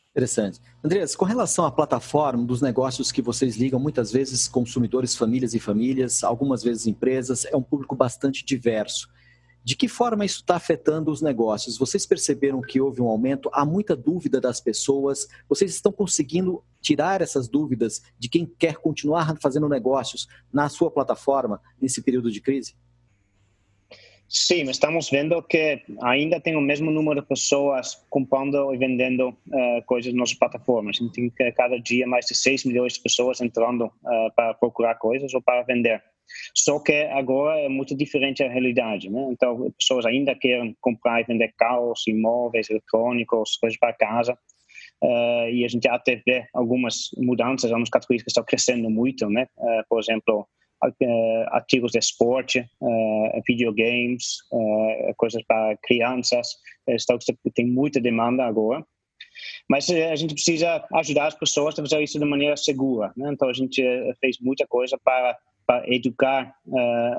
Speaker 1: Interessante. Andreas, com relação à plataforma dos negócios que vocês ligam, muitas vezes consumidores, famílias e famílias, algumas vezes empresas, é um público bastante diverso. De que forma isso está afetando os negócios? Vocês perceberam que houve um aumento? Há muita dúvida das pessoas? Vocês estão conseguindo tirar essas dúvidas de quem quer continuar fazendo negócios na sua plataforma nesse período de crise?
Speaker 3: Sim, estamos vendo que ainda tem o mesmo número de pessoas comprando e vendendo uh, coisas nas nossas plataformas. A gente tem cada dia mais de 6 milhões de pessoas entrando uh, para procurar coisas ou para vender. Só que agora é muito diferente a realidade, né? Então, pessoas ainda querem comprar e vender carros, imóveis, eletrônicos, coisas para casa. Uh, e a gente até vê algumas mudanças, algumas categorias que estão crescendo muito, né? por exemplo, uh, artigos de esporte, uh, videogames, uh, coisas para crianças. Estou, tem muita demanda agora. Mas a gente precisa ajudar as pessoas a fazer isso de maneira segura. Né? Então a gente fez muita coisa para, para educar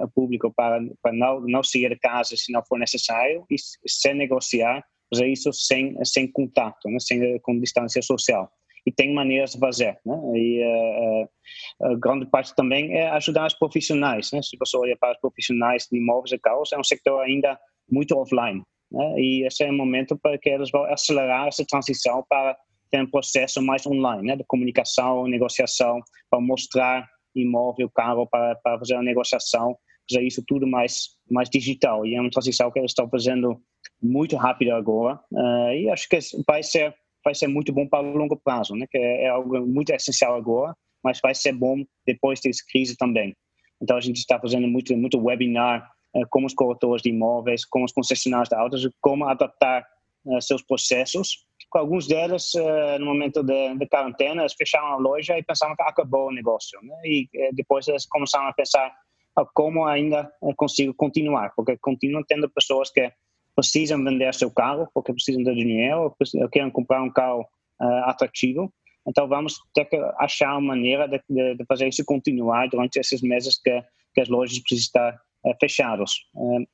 Speaker 3: o público para, para não, não sair de casa se não for necessário e sem negociar, fazer isso sem, sem contato, né? sem, com distância social e tem maneiras de fazer. Né? E uh, uh, grande parte também é ajudar os profissionais. Né? Se você olha para os profissionais de imóveis e carros, é um setor ainda muito offline. Né? E esse é o momento para que eles vão acelerar essa transição para ter um processo mais online, né? de comunicação, negociação, para mostrar imóvel, carro, para, para fazer a negociação, fazer isso tudo mais, mais digital. E é uma transição que eles estão fazendo muito rápido agora. Uh, e acho que vai ser vai ser muito bom para o longo prazo, né? que é, é algo muito essencial agora, mas vai ser bom depois dessa crise também. Então a gente está fazendo muito muito webinar uh, com os corretores de imóveis, com os concessionários de autos, como adaptar uh, seus processos. Com alguns deles, uh, no momento de, quarentena, eles fecharam a loja e pensavam que acabou o negócio. Né? E depois eles começaram a pensar ah, como ainda consigo continuar, porque continuam tendo pessoas que precisam vender seu carro porque precisam de dinheiro, querem comprar um carro uh, atrativo. Então vamos ter que achar uma maneira de, de, de, fazer isso continuar durante esses meses que, que as lojas precisam estar uh, fechadas. Uh,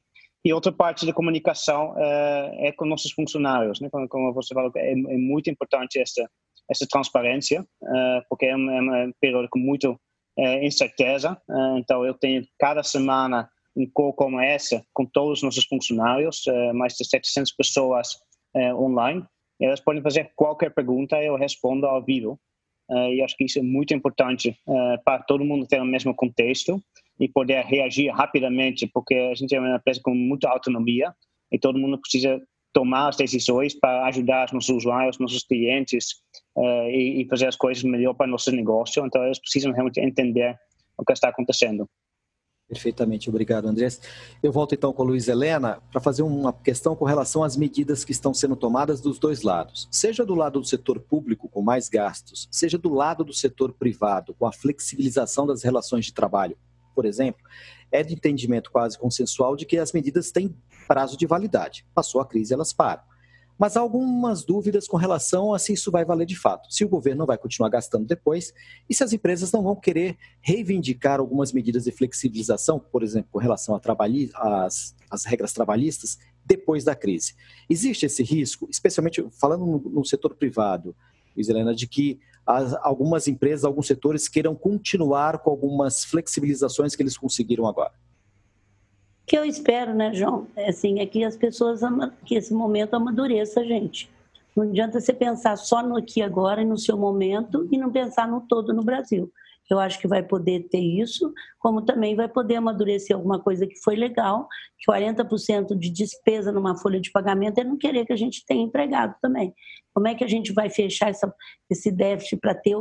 Speaker 3: e outra parte da comunicação é com nossos funcionários, né? como, você falou, é, é, muito importante essa essa transparência, porque é um, é um período com muito incerteza. então eu tenho cada semana um call como essa, com todos os nossos funcionários, eh, mais de 700 pessoas eh, online. Elas podem fazer qualquer pergunta eu respondo ao vivo. Eh, e acho que isso é muito importante para todo mundo ter o mesmo contexto e poder reagir rapidamente, porque a gente é uma empresa com muita autonomia e todo mundo precisa tomar as decisões para ajudar os nossos usuários, nossos clientes e, fazer as coisas melhor para o nosso negócio. Então, eles precisam realmente entender o que está acontecendo.
Speaker 1: Perfeitamente, obrigado, Andrés. Eu volto então com a Luiz Helena para fazer uma questão com relação às medidas que estão sendo tomadas dos dois lados. Seja do lado do setor público, com mais gastos, seja do lado do setor privado, com a flexibilização das relações de trabalho, por exemplo, é de entendimento quase consensual de que as medidas têm prazo de validade. Passou a crise, elas param mas há algumas dúvidas com relação a se isso vai valer de fato. Se o governo vai continuar gastando depois e se as empresas não vão querer reivindicar algumas medidas de flexibilização, por exemplo, com relação às as regras trabalhistas, depois da crise. Existe esse risco, especialmente falando no, no setor privado, Iselena, de que as, algumas empresas, alguns setores queiram continuar com algumas flexibilizações que eles conseguiram agora?
Speaker 2: que eu espero, né, João, é, assim, é que as pessoas, que esse momento amadureça a gente. Não adianta você pensar só no aqui agora e no seu momento e não pensar no todo no Brasil. Eu acho que vai poder ter isso, como também vai poder amadurecer alguma coisa que foi legal, que 40% de despesa numa folha de pagamento é não querer que a gente tenha empregado também. Como é que a gente vai fechar essa, esse déficit para ter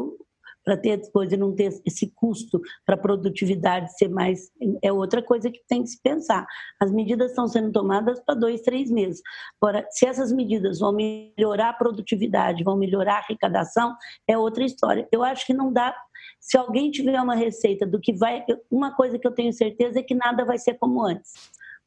Speaker 2: para ter depois e não ter esse custo para a produtividade ser mais. É outra coisa que tem que se pensar. As medidas estão sendo tomadas para dois, três meses. Agora, se essas medidas vão melhorar a produtividade, vão melhorar a arrecadação, é outra história. Eu acho que não dá. Se alguém tiver uma receita do que vai. Uma coisa que eu tenho certeza é que nada vai ser como antes.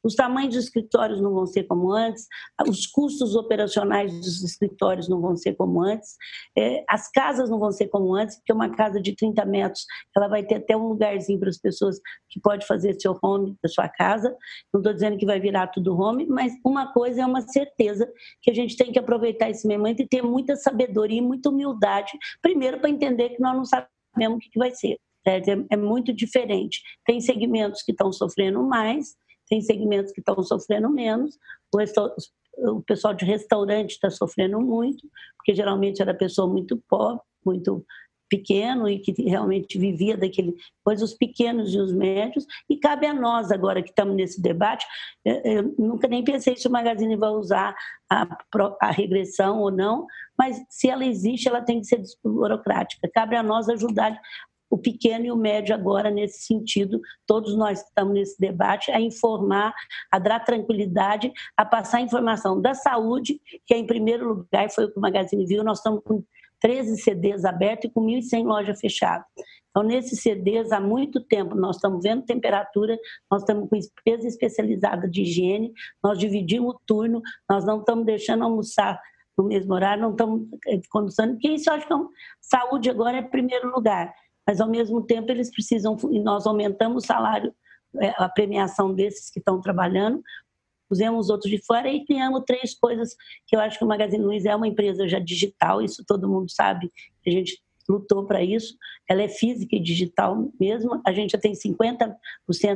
Speaker 2: Os tamanhos dos escritórios não vão ser como antes, os custos operacionais dos escritórios não vão ser como antes, é, as casas não vão ser como antes, porque uma casa de 30 metros ela vai ter até um lugarzinho para as pessoas que pode fazer seu home da sua casa. Não estou dizendo que vai virar tudo home, mas uma coisa é uma certeza que a gente tem que aproveitar esse momento e ter muita sabedoria e muita humildade, primeiro para entender que nós não sabemos o que vai ser. É, é muito diferente. Tem segmentos que estão sofrendo mais, tem segmentos que estão sofrendo menos, o, o pessoal de restaurante está sofrendo muito, porque geralmente era pessoa muito pobre, muito pequeno e que realmente vivia daquele, pois os pequenos e os médios, e cabe a nós agora que estamos nesse debate, eu nunca nem pensei se o Magazine vai usar a, a regressão ou não, mas se ela existe, ela tem que ser burocrática. Cabe a nós ajudar o pequeno e o médio agora nesse sentido, todos nós estamos nesse debate, a informar, a dar tranquilidade, a passar informação da saúde, que é em primeiro lugar, foi o que o Magazine viu, nós estamos com 13 CDs abertos e com 1.100 lojas fechadas. Então, nesses CDs, há muito tempo, nós estamos vendo temperatura, nós estamos com empresa especializada de higiene, nós dividimos o turno, nós não estamos deixando almoçar no mesmo horário, não estamos eh, conduzindo, porque isso eu acho que é um, saúde agora é primeiro lugar, mas ao mesmo tempo eles precisam, e nós aumentamos o salário, eh, a premiação desses que estão trabalhando, pusemos outros de fora e criamos três coisas que eu acho que o Magazine Luiza é uma empresa já digital, isso todo mundo sabe, a gente lutou para isso, ela é física e digital mesmo, a gente já tem 50%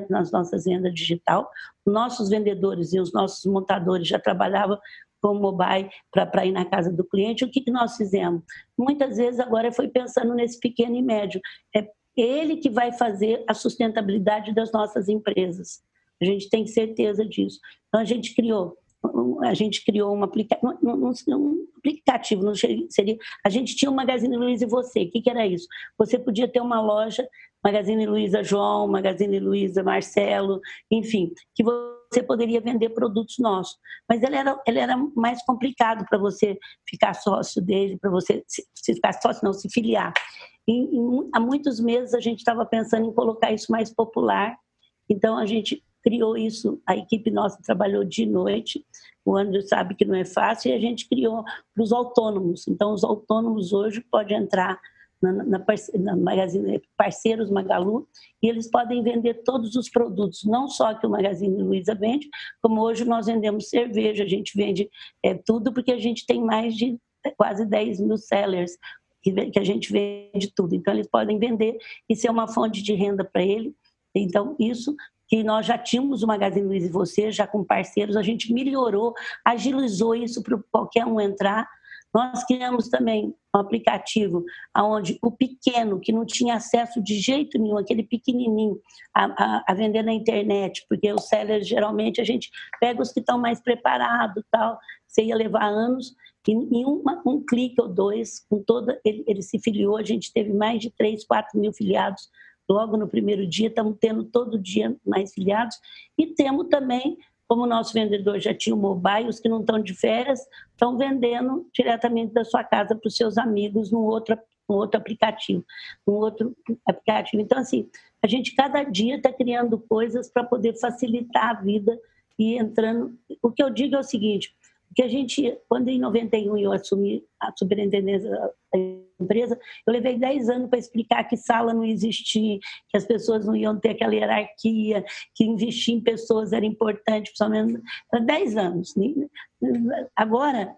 Speaker 2: nas nossas vendas digital, nossos vendedores e os nossos montadores já trabalhavam com mobile para ir na casa do cliente, o que, que nós fizemos? Muitas vezes agora foi pensando nesse pequeno e médio, é ele que vai fazer a sustentabilidade das nossas empresas. A gente tem certeza disso. Então a gente criou a gente criou um, aplica um, aplicativo, não seria, a gente tinha o Magazine Luiza e você, o que, que, era isso? Você podia ter uma loja, Magazine Luiza João, Magazine Luiza Marcelo, enfim, que você poderia vender produtos nossos, mas ele era, ele era mais complicado para você ficar sócio dele, para você se, se, ficar sócio, não, se filiar. E, há muitos meses a gente estava pensando em colocar isso mais popular, então a gente criou isso, a equipe nossa trabalhou de noite, o André sabe que não é fácil, e a gente criou para os autônomos. Então, os autônomos hoje podem entrar na, na, na Magazine Parceiros Magalu e eles podem vender todos os produtos, não só que o Magazine Luiza vende, como hoje nós vendemos cerveja, a gente vende é, tudo, porque a gente tem mais de quase 10 mil sellers que a gente vende tudo. Então, eles podem vender e ser uma fonte de renda para ele. Então, isso que nós já tínhamos o Magazine Luiza e você, já com parceiros, a gente melhorou, agilizou isso para qualquer um entrar. Nós criamos também um aplicativo onde o pequeno, que não tinha acesso de jeito nenhum, aquele pequenininho, a, a, a vender na internet, porque os sellers, geralmente, a gente pega os que estão mais preparados, tal, você ia levar anos, e em uma, um clique ou dois, com toda, ele, ele se filiou, a gente teve mais de 3, 4 mil filiados logo no primeiro dia, estamos tendo todo dia mais filiados e temos também, como o nosso vendedor já tinha o mobile, os que não estão de férias estão vendendo diretamente da sua casa para os seus amigos num outro, num outro aplicativo, num outro aplicativo. Então, assim, a gente cada dia está criando coisas para poder facilitar a vida e entrando. O que eu digo é o seguinte: que a gente, quando em 91 eu assumi a superintendência da empresa, eu levei 10 anos para explicar que sala não existia, que as pessoas não iam ter aquela hierarquia, que investir em pessoas era importante, principalmente. 10 anos. Né? Agora,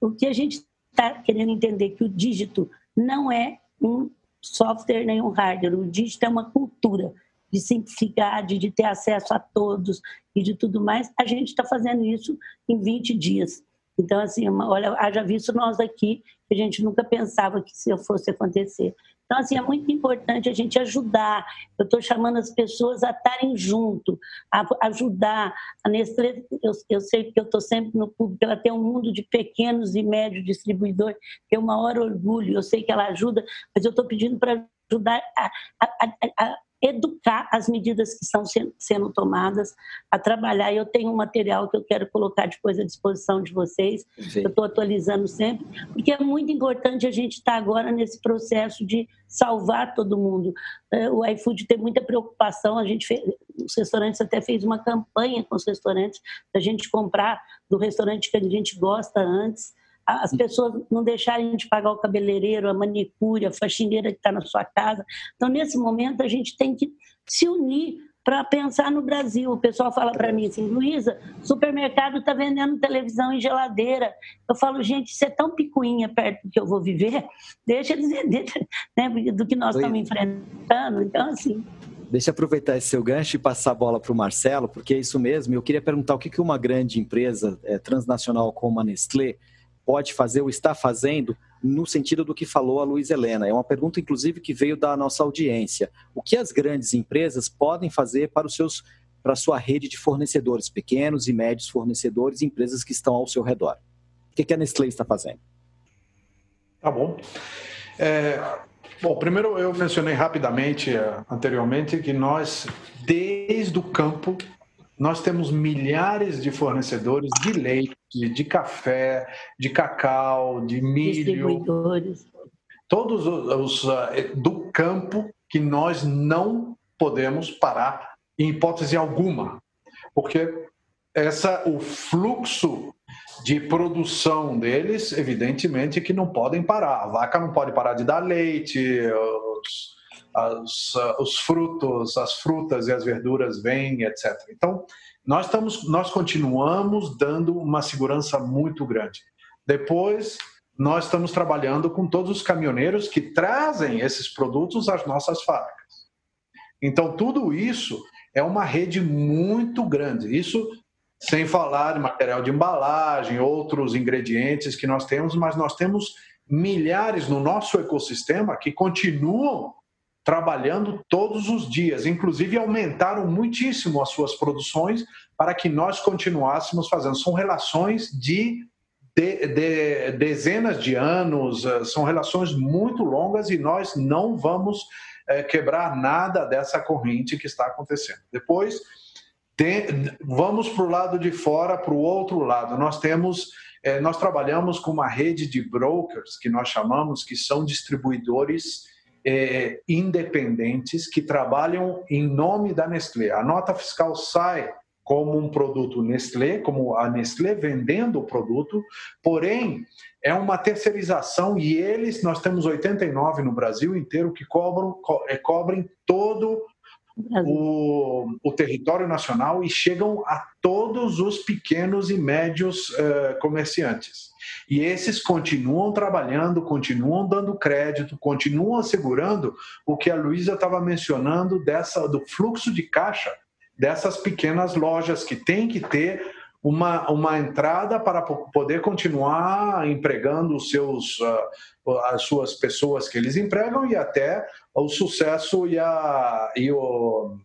Speaker 2: o que a gente está querendo entender que o dígito não é um software nem um hardware, o dígito é uma cultura de simplificar, de, ter acesso a todos e de tudo mais, a gente está fazendo isso em 20 dias. Então, assim, olha, haja visto nós aqui, que a gente nunca pensava que isso fosse acontecer. Então, assim, é muito importante a gente ajudar. Eu estou chamando as pessoas a estarem junto, a ajudar. A Nestlé, eu, eu sei que eu estou sempre no público, ela tem um mundo de pequenos e médios distribuidores, é o maior orgulho. Eu sei que ela ajuda, mas eu estou pedindo para ajudar a, a, a, educar as medidas que estão sendo tomadas, a trabalhar. Eu tenho um material que eu quero colocar depois à disposição de vocês, Sim. eu estou atualizando sempre, porque é muito importante a gente estar tá agora nesse processo de salvar todo mundo. É, o iFood tem muita preocupação, a gente fez, os restaurantes até fez uma campanha com os restaurantes, da gente comprar do restaurante que a gente gosta antes, as pessoas não deixarem de pagar o cabeleireiro, a manicure, a faxineira que está na sua casa. Então, nesse momento, a gente tem que se unir para pensar no Brasil. O pessoal fala para mim assim, Luísa, supermercado está vendendo televisão e geladeira. Eu falo, gente, isso é tão picuinha perto do que eu vou viver, deixa eles vender <laughs> né, do que nós estamos enfrentando. Então, assim,
Speaker 1: Deixa eu aproveitar esse seu gancho e passar a bola para o Marcelo, porque é isso mesmo. Eu queria perguntar o que uma grande empresa é, transnacional como a Nestlé pode fazer ou está fazendo no sentido do que falou a Luiz Helena. É uma pergunta, inclusive, que veio da nossa audiência. O que as grandes empresas podem fazer para os seus para a sua rede de fornecedores, pequenos e médios fornecedores, empresas que estão ao seu redor? O que a Nestlé está fazendo?
Speaker 5: Tá bom. É, bom, primeiro eu mencionei rapidamente é, anteriormente que nós, desde o campo, nós temos milhares de fornecedores de leite, de café, de cacau, de milho. Todos os, os eh, do campo que nós não podemos parar em hipótese alguma, porque essa o fluxo de produção deles, evidentemente que não podem parar. A vaca não pode parar de dar leite, os, as, os frutos, as frutas e as verduras vêm, etc. Então, nós, estamos, nós continuamos dando uma segurança muito grande. Depois, nós estamos trabalhando com todos os caminhoneiros que trazem esses produtos às nossas fábricas. Então, tudo isso é uma rede muito grande. Isso sem falar de material de embalagem, outros ingredientes que nós temos, mas nós temos milhares no nosso ecossistema que continuam trabalhando todos os dias, inclusive aumentaram muitíssimo as suas produções para que nós continuássemos fazendo. São relações de, de, de dezenas de anos, eh, são relações muito longas e nós não vamos é, quebrar nada dessa corrente que está acontecendo. Depois, tem, vamos para o lado de fora, para o outro lado. Nós temos, é, nós trabalhamos com uma rede de brokers que nós chamamos que são distribuidores é, independentes que trabalham em nome da Nestlé. A nota fiscal sai como um produto Nestlé, como a Nestlé vendendo o produto, porém é uma terceirização e eles, nós temos 89 no Brasil inteiro que cobram, co é, cobrem todo o, o, território nacional e chegam a todos os pequenos e médios uh, comerciantes. E esses continuam trabalhando, continuam dando crédito, continuam assegurando o que a Luísa estava mencionando dessa do fluxo de caixa dessas pequenas lojas que tem que ter uma, uma entrada para poder continuar empregando os seus, uh, as suas pessoas que eles empregam e até o sucesso e, a, e, o,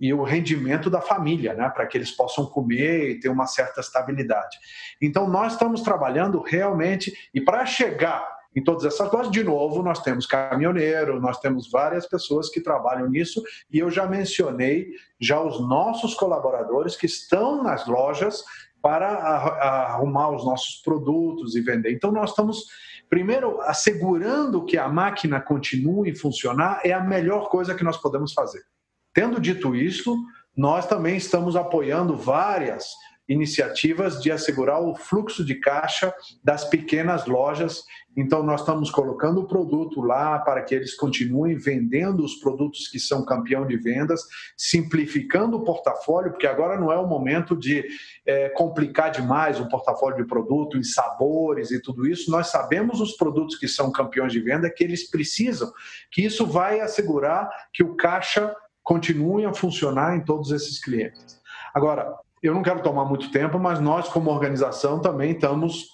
Speaker 5: e o rendimento da família, né? para que eles possam comer e ter uma certa estabilidade. Então, nós estamos trabalhando realmente, e para chegar em todas essas lojas. De novo, nós temos caminhoneiro, nós temos várias pessoas que trabalham nisso e eu já mencionei já os nossos colaboradores que estão nas lojas para arrumar os nossos produtos e vender. Então nós estamos primeiro assegurando que a máquina continue a funcionar é a melhor coisa que nós podemos fazer. Tendo dito isso, nós também estamos apoiando várias iniciativas de assegurar o fluxo de caixa das pequenas lojas. Então, nós estamos colocando o produto lá para que eles continuem vendendo os produtos que são campeão de vendas, simplificando o portfólio, porque agora não é o momento de é, complicar demais o portfólio de produto em sabores e tudo isso. Nós sabemos os produtos que são campeões de venda que eles precisam, que isso vai assegurar que o caixa continue a funcionar em todos esses clientes. Agora, eu não quero tomar muito tempo, mas nós, como organização, também estamos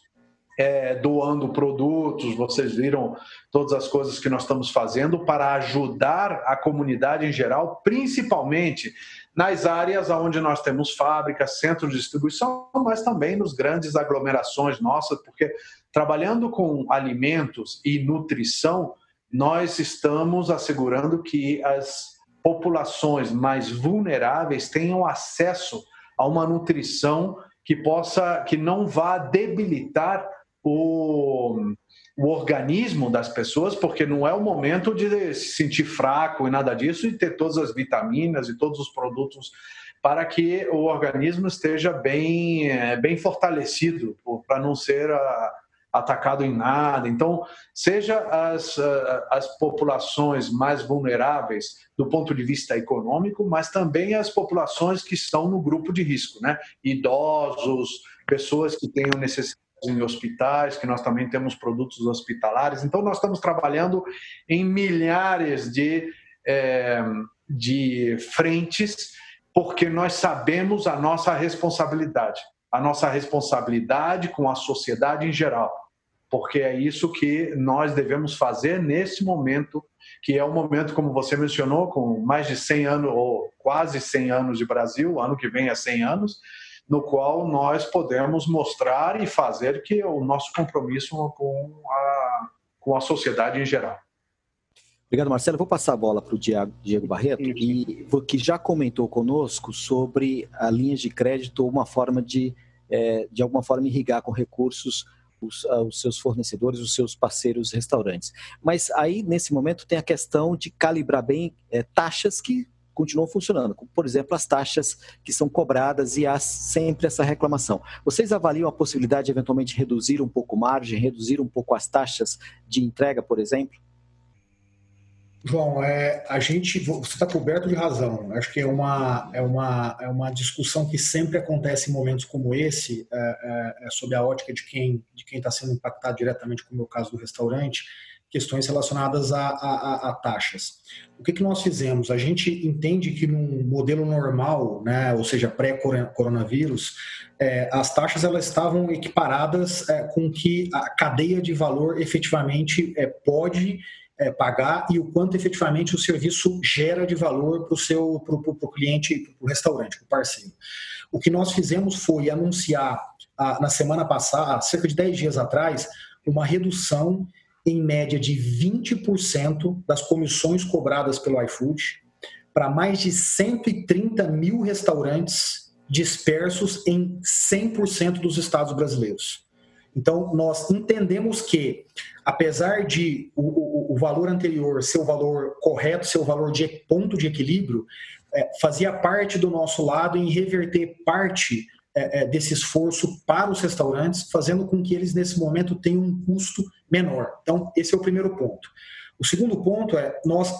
Speaker 5: é, doando produtos, vocês viram todas as coisas que nós estamos fazendo para ajudar a comunidade em geral, principalmente nas áreas onde nós temos fábricas, centros de distribuição, mas também nos grandes aglomerações nossas, porque trabalhando com alimentos e nutrição, nós estamos assegurando que as populações mais vulneráveis tenham acesso a uma nutrição que possa, que não vá debilitar o, o organismo das pessoas, porque não é o momento de se sentir fraco e nada disso, e ter todas as vitaminas e todos os produtos para que o organismo esteja bem, eh, bem fortalecido, para não ser a, atacado em nada. Então, seja as, eh, as populações mais vulneráveis do ponto de vista econômico, mas também as populações que estão no grupo de risco, né? Idosos, pessoas que tenham necessidades em hospitais, que nós também temos produtos hospitalares. Então, nós estamos trabalhando em milhares de, é, de frentes, porque nós sabemos a nossa responsabilidade a nossa responsabilidade com a sociedade em geral. porque é isso que nós devemos fazer nesse momento, que é um momento, como você mencionou, com mais de 100 anos, ou quase 100 anos de Brasil, ano que vem é 100 anos, no qual nós podemos mostrar e fazer que o nosso compromisso com a, com a sociedade em geral.
Speaker 1: Obrigado, Marcelo. Vou passar a bola para o Diego Barreto, e, que já comentou conosco sobre a linha de crédito ou uma forma de, é, de alguma forma, irrigar com recursos os, os, seus fornecedores, os seus parceiros restaurantes. Mas aí, nesse momento, tem a questão de calibrar bem é, taxas que continuam funcionando, como, por exemplo, as taxas que são cobradas e há sempre essa reclamação. Vocês avaliam a possibilidade de, eventualmente, reduzir um pouco margem, reduzir um pouco as taxas de entrega, por exemplo?
Speaker 4: João, é, a gente, você está coberto de razão. Acho que é uma, é, uma, é uma discussão que sempre acontece em momentos como esse, é, é, é sob a ótica de quem de quem está sendo impactado diretamente, como é o caso do restaurante, questões relacionadas a, a, a, taxas. O que, que nós fizemos? A gente entende que num modelo normal, né, ou seja, pré-coronavírus, é, as taxas elas estavam equiparadas é, com que a cadeia de valor efetivamente é, pode é, pagar e o quanto efetivamente o serviço gera de valor para o seu pro, pro, pro cliente, para o restaurante, para o parceiro. O que nós fizemos foi anunciar a, na semana passada, cerca de 10 dias atrás, uma redução em média de 20% das comissões cobradas pelo iFood para mais de 130 mil restaurantes dispersos em 100% dos estados brasileiros. Então, nós entendemos que, apesar de o, o, o, valor anterior ser o valor correto, ser o valor de ponto de equilíbrio, é, fazia parte do nosso lado em reverter parte é, é, desse esforço para os restaurantes, fazendo com que eles, nesse momento, tenham um custo menor. Então, esse é o primeiro ponto. O segundo ponto é, nós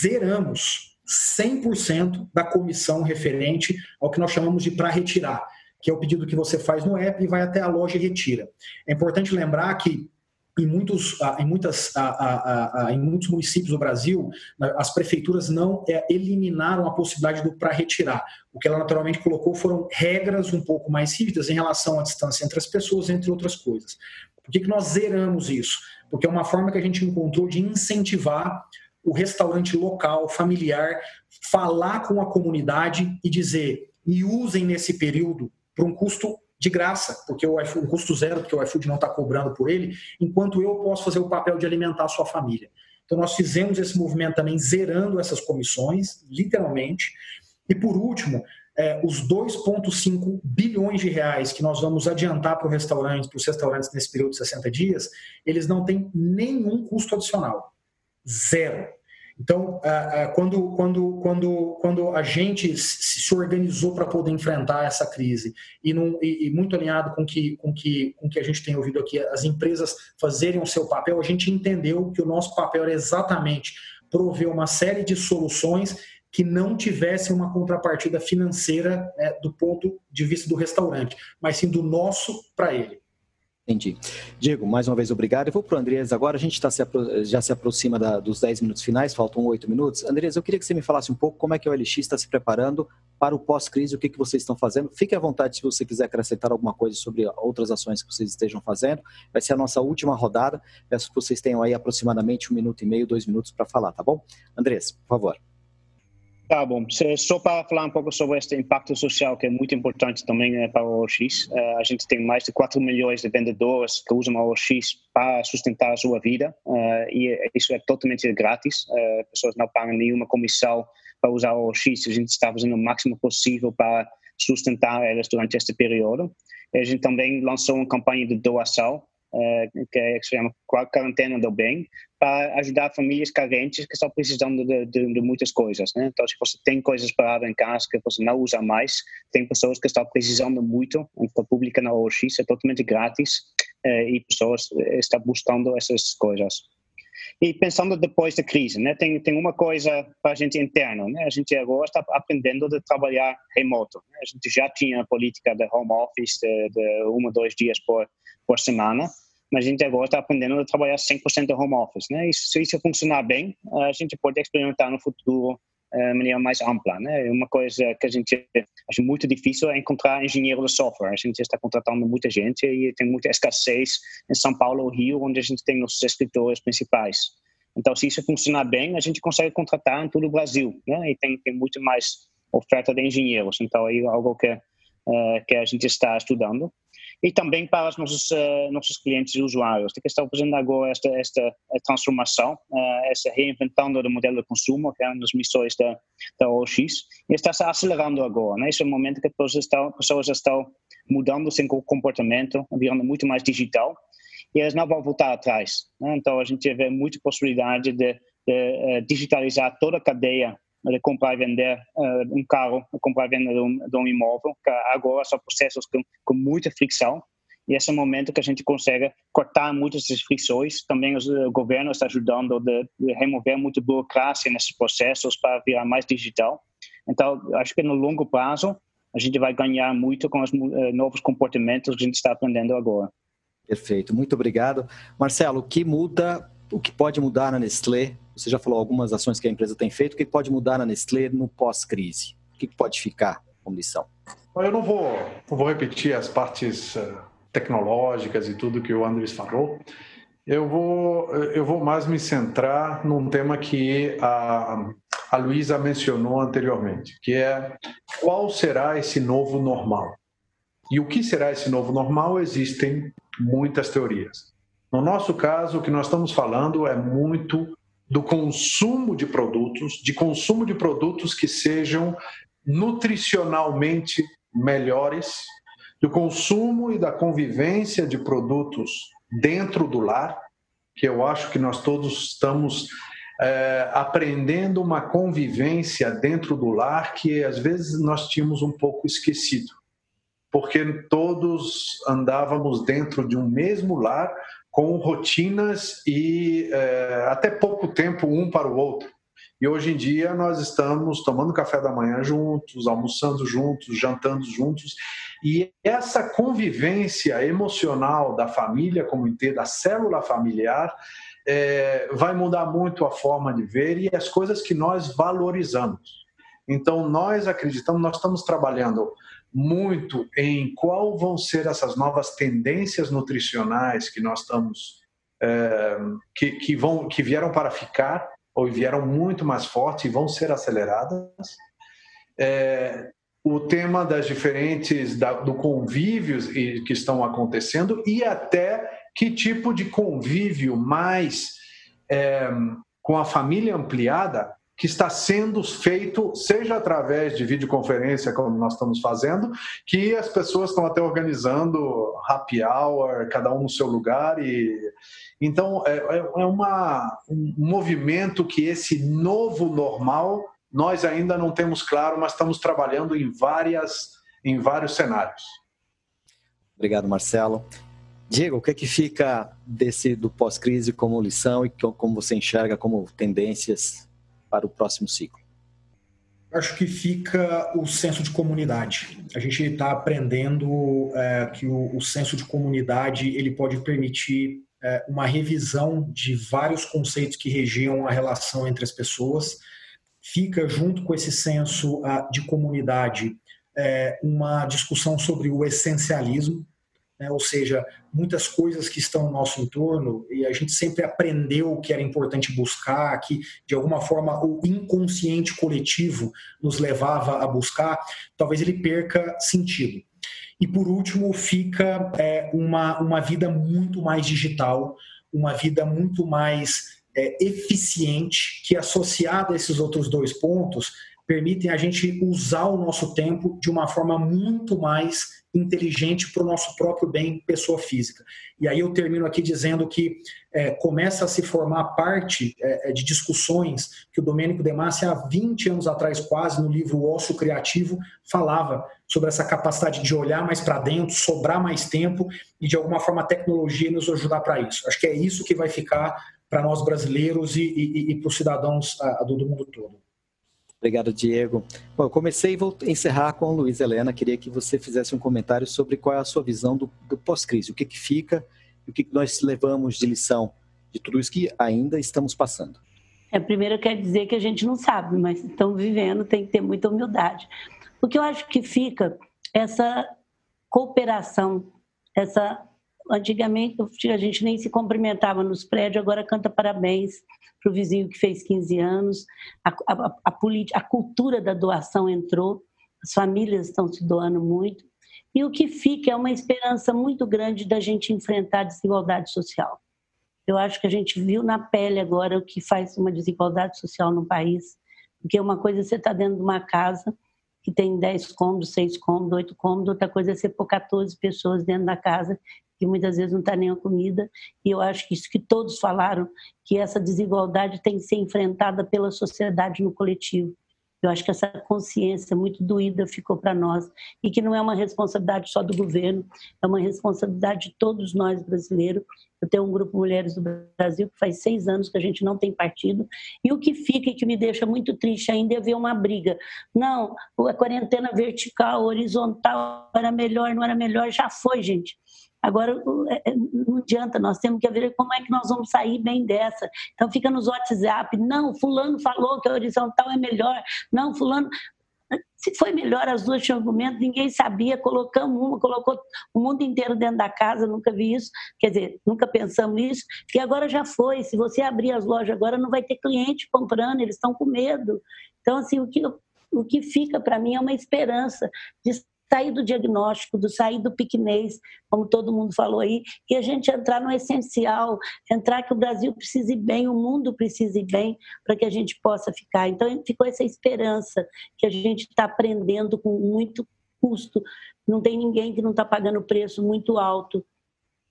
Speaker 4: zeramos 100% da comissão referente ao que nós chamamos de para retirar que é o pedido que você faz no app e vai até a loja e retira. É importante lembrar que em muitos, ah, em, muitas, ah, ah, em muitos municípios do Brasil, as prefeituras não é, eliminaram a possibilidade do para retirar. O que ela naturalmente colocou foram regras um pouco mais rígidas em relação à distância entre as pessoas, entre outras coisas. Por que, que nós zeramos isso? Porque é uma forma que a gente encontrou de incentivar o restaurante local, familiar, falar com a comunidade e dizer: e usem nesse período por um custo de graça, porque o iFood, custo zero, porque o iFood não está cobrando por ele, enquanto eu posso fazer o papel de alimentar a sua família. Então, nós fizemos esse movimento também zerando essas comissões, literalmente. E, por último, é, os 2,5 bilhões de reais que nós vamos adiantar para, restaurante, para os restaurantes nesse período de 60 dias, eles não têm nenhum custo adicional. Zero. Então, quando, quando, quando, quando a gente se organizou para poder enfrentar essa crise e, e, muito alinhado com que, com que, com que a gente tem ouvido aqui, as empresas fazerem o seu papel, a gente entendeu que o nosso papel era exatamente prover uma série de soluções que não tivessem uma contrapartida financeira né, do ponto de vista do restaurante, mas sim do nosso para ele.
Speaker 1: Entendi. Diego, mais uma vez obrigado. Eu vou para o Andrés agora. A gente tá se já se aproxima da, dos 10 minutos finais, faltam 8 minutos. Andrés, eu queria que você me falasse um pouco como é que o LX está se preparando para o pós-crise, o que, que vocês estão fazendo. Fique à vontade se você quiser acrescentar alguma coisa sobre outras ações que vocês estejam fazendo. Vai ser a nossa última rodada. Peço que vocês tenham aí aproximadamente um minuto e meio, dois minutos para falar, tá bom? Andrés, por favor.
Speaker 3: Tá bom. Só para falar um pouco sobre este impacto social, que é muito importante também né, para o OX. Eh, a gente tem mais de 4 milhões de vendedores que usam o OX para sustentar a sua vida eh, e isso é totalmente grátis. Eh, pessoas não pagam nenhuma comissão para usar o OX. A gente está fazendo o máximo possível para sustentar elas durante este período. A gente também lançou uma campanha de doação que, é, que se chama Quarentena do Bem, para ajudar famílias carentes que estão precisando de, de, de muitas coisas. Né? Então, se você tem coisas paradas em casa que você não usa mais, tem pessoas que estão precisando muito, a pública na OX é totalmente grátis uh, e pessoas eh, estão buscando essas coisas. E pensando depois da crise, né, tem, tem uma coisa para a gente interna, né, a gente agora está aprendendo a trabalhar remoto. Né, a gente já tinha a política de home office de, de um ou dois dias por, por semana, mas a gente agora está aprendendo a trabalhar 100% de home office. Né, e se isso funcionar bem, a gente pode experimentar no futuro de maneira mais ampla. Né? Uma coisa que a gente acha muito difícil é encontrar engenheiro de software. A gente está contratando muita gente e tem muita escassez em São Paulo ou Rio, onde a gente tem nossos escritores principais. Então, se isso funcionar bem, a gente consegue contratar em todo o Brasil, né? E tem, tem muito mais oferta de engenheiros. Então, é algo que, uh, que a gente está estudando e também para os nossos, uh, nossos clientes e usuários, que estão fazendo agora esta, esta eh, transformação, uh, essa reinventando do modelo de consumo, que é uma das missões da, da OX, e está se acelerando agora. Né? Esse é o momento que as pessoas estão, pessoas estão mudando seu comportamento, virando muito mais digital, e elas não vão voltar atrás. Né? Então, a gente vê muita possibilidade de, de uh, digitalizar toda a cadeia de comprar e vender uh, um carro, comprar e vender de um, de um imóvel, que agora são processos com, com muita fricção, e esse é o momento que a gente consegue cortar muitas das fricções. Também o governo está ajudando de, de remover muita burocracia nesses processos para virar mais digital. Então, acho que no longo prazo a gente vai ganhar muito com os uh, novos comportamentos que a gente está aprendendo agora.
Speaker 1: Perfeito, muito obrigado. Marcelo, o que muda, o que pode mudar na Nestlé você já falou algumas ações que a empresa tem feito. O que pode mudar na Nestlé no pós-crise? O que pode ficar como lição?
Speaker 5: Eu não vou, não vou repetir as partes eh, tecnológicas e tudo que o Andres falou. Eu vou, eu vou mais me centrar num tema que a, a Luísa mencionou anteriormente, que é qual será esse novo normal? E o que será esse novo normal? Existem muitas teorias. No nosso caso, o que nós estamos falando é muito do consumo de produtos, de consumo de produtos que sejam nutricionalmente melhores, do consumo e da convivência de produtos dentro do lar, que eu acho que nós todos estamos é, aprendendo uma convivência dentro do lar que às vezes nós tínhamos um pouco esquecido, porque todos andávamos dentro de um mesmo lar com rotinas e é, até pouco tempo um para o outro. E hoje em dia nós estamos tomando café da manhã juntos, almoçando juntos, jantando juntos. E essa convivência emocional da família como inteira, da célula familiar, é, vai mudar muito a forma de ver e as coisas que nós valorizamos. Então, nós acreditamos, nós estamos trabalhando muito em qual vão ser essas novas tendências nutricionais que nós estamos é, que, que vão que vieram para ficar ou vieram muito mais fortes e vão ser aceleradas. É, o tema das diferentes da, do convívios que estão acontecendo e até que tipo de convívio mais é, com a família ampliada que está sendo feito, seja através de videoconferência, como nós estamos fazendo, que as pessoas estão até organizando happy hour, cada um no seu lugar. e Então, é, é, é uma, um movimento que esse novo normal nós ainda não temos claro, mas estamos trabalhando em, várias, em vários cenários.
Speaker 1: Obrigado, Marcelo. Diego, o que é que fica desse do pós-crise como lição e como você enxerga como tendências para o próximo ciclo?
Speaker 4: Acho que fica o senso de comunidade. A gente está aprendendo é, que o, o, senso de comunidade ele pode permitir é, uma revisão de vários conceitos que regiam a relação entre as pessoas. Fica junto com esse senso uh, de comunidade é, uma discussão sobre o essencialismo, né? ou seja, muitas coisas que estão no nosso entorno e a gente sempre aprendeu que era importante buscar, que de alguma forma o inconsciente coletivo nos levava a buscar, talvez ele perca sentido. E por último, fica é, uma, uma vida muito mais digital, uma vida muito mais é, eficiente, que associada a esses outros dois pontos, permitem a gente usar o nosso tempo de uma forma muito mais inteligente para o nosso próprio bem, pessoa física. E aí eu termino aqui dizendo que é, começa a se formar parte é, é de discussões que o Domênico De Massi, há 20 anos atrás, quase, no livro Osso Criativo, falava sobre essa capacidade de olhar mais para dentro, sobrar mais tempo e, de alguma forma, a tecnologia nos ajudar para isso. Acho que é isso que vai ficar para nós brasileiros e, e, e para os cidadãos a, do mundo todo.
Speaker 1: Obrigado, Diego. Bom, eu comecei e vou encerrar com a Luiz Helena. Queria que você fizesse um comentário sobre qual é a sua visão do, do pós-crise, o que, que fica e o que, que nós levamos de lição de tudo isso que ainda estamos passando.
Speaker 2: É, primeiro quer dizer que a gente não sabe, mas estão vivendo, tem que ter muita humildade. O que eu acho que fica essa cooperação, essa antigamente a gente nem se cumprimentava nos prédios, agora canta parabéns para o vizinho que fez 15 anos. A, a, a, a cultura da doação entrou, as famílias estão se doando muito. E o que fica é uma esperança muito grande da gente enfrentar a desigualdade social. Eu acho que a gente viu na pele agora o que faz uma desigualdade social no país, porque uma coisa é você está dentro de uma casa que tem 10 cômodos, 6 cômodos, 8 cômodos, outra coisa é você pôr 14 pessoas dentro da casa que muitas vezes não está nem a comida. E eu acho que isso que todos falaram, que essa desigualdade tem que ser enfrentada pela sociedade no coletivo. Eu acho que essa consciência muito doída ficou para nós e que não é uma responsabilidade só do governo, é uma responsabilidade de todos nós brasileiros. Eu tenho um grupo Mulheres do Brasil que faz seis anos que a gente não tem partido e o que fica e que me deixa muito triste ainda é ver uma briga. Não, a quarentena vertical, horizontal era melhor, não era melhor, já foi, gente. Agora, é, é, não adianta, nós temos que ver como é que nós vamos sair bem dessa. Então, fica nos WhatsApp, não, fulano falou que a horizontal é melhor, não, fulano... Se foi melhor, as duas tinham argumento, ninguém sabia, colocamos uma, colocou o mundo inteiro dentro da casa, nunca vi isso, quer dizer, nunca pensamos isso, e agora já foi, se você abrir as lojas agora, não vai ter cliente comprando, eles estão com medo. Então, assim, o que, o que fica para mim é uma esperança de sair do diagnóstico, do sair do piquenês, como todo mundo falou aí, e a gente entrar no essencial, entrar que o Brasil precise bem, o mundo precise bem, para que a gente possa ficar. Então, ficou essa esperança que a gente está aprendendo com muito custo. Não tem ninguém que não está pagando preço muito alto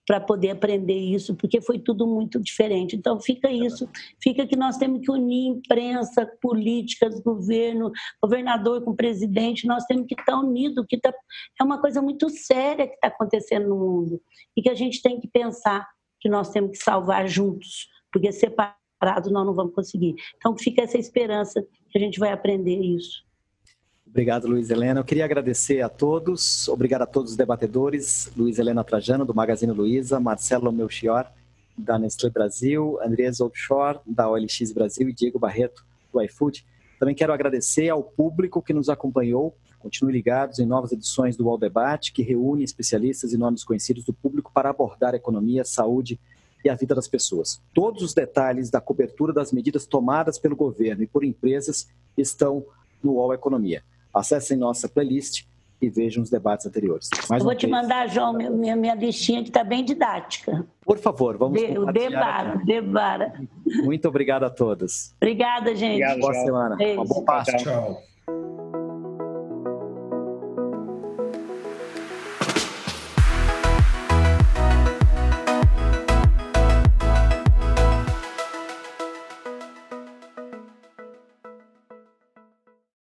Speaker 2: para poder aprender isso, porque foi tudo muito diferente. Então fica isso, fica que nós temos que unir imprensa, políticas, governo, governador com presidente, nós temos que estar unidos, que tá, é uma coisa muito séria que está acontecendo no mundo e que a gente tem que pensar que nós temos que salvar juntos, porque separados nós não vamos conseguir. Então fica essa esperança que a gente vai aprender isso.
Speaker 1: Obrigado, Luiz Helena. Eu queria agradecer a todos, obrigado a todos os debatedores, Luiz Helena Trajano, do Magazine Luiza, Marcelo Melchior, da Nestlé Brasil, Andrés Offshore, da OLX Brasil e Diego Barreto, do iFood. Também quero agradecer ao público que nos acompanhou. Continue ligados em novas edições do UOL Debate, que reúne especialistas e nomes conhecidos do público para abordar a economia, saúde e a vida das pessoas. Todos os detalhes da cobertura das medidas tomadas pelo governo e por empresas estão no UOL Economia. Acessem nossa playlist e vejam os debates anteriores.
Speaker 2: Mais Eu vou te vez. mandar, João, minha, minha listinha que está bem didática.
Speaker 1: Por favor, vamos
Speaker 2: de, O Debara, Debara.
Speaker 1: Muito obrigado a todos.
Speaker 2: Obrigada, gente.
Speaker 1: Obrigado, Boa semana. Beijo. Uma boa Páscoa.
Speaker 4: Tchau.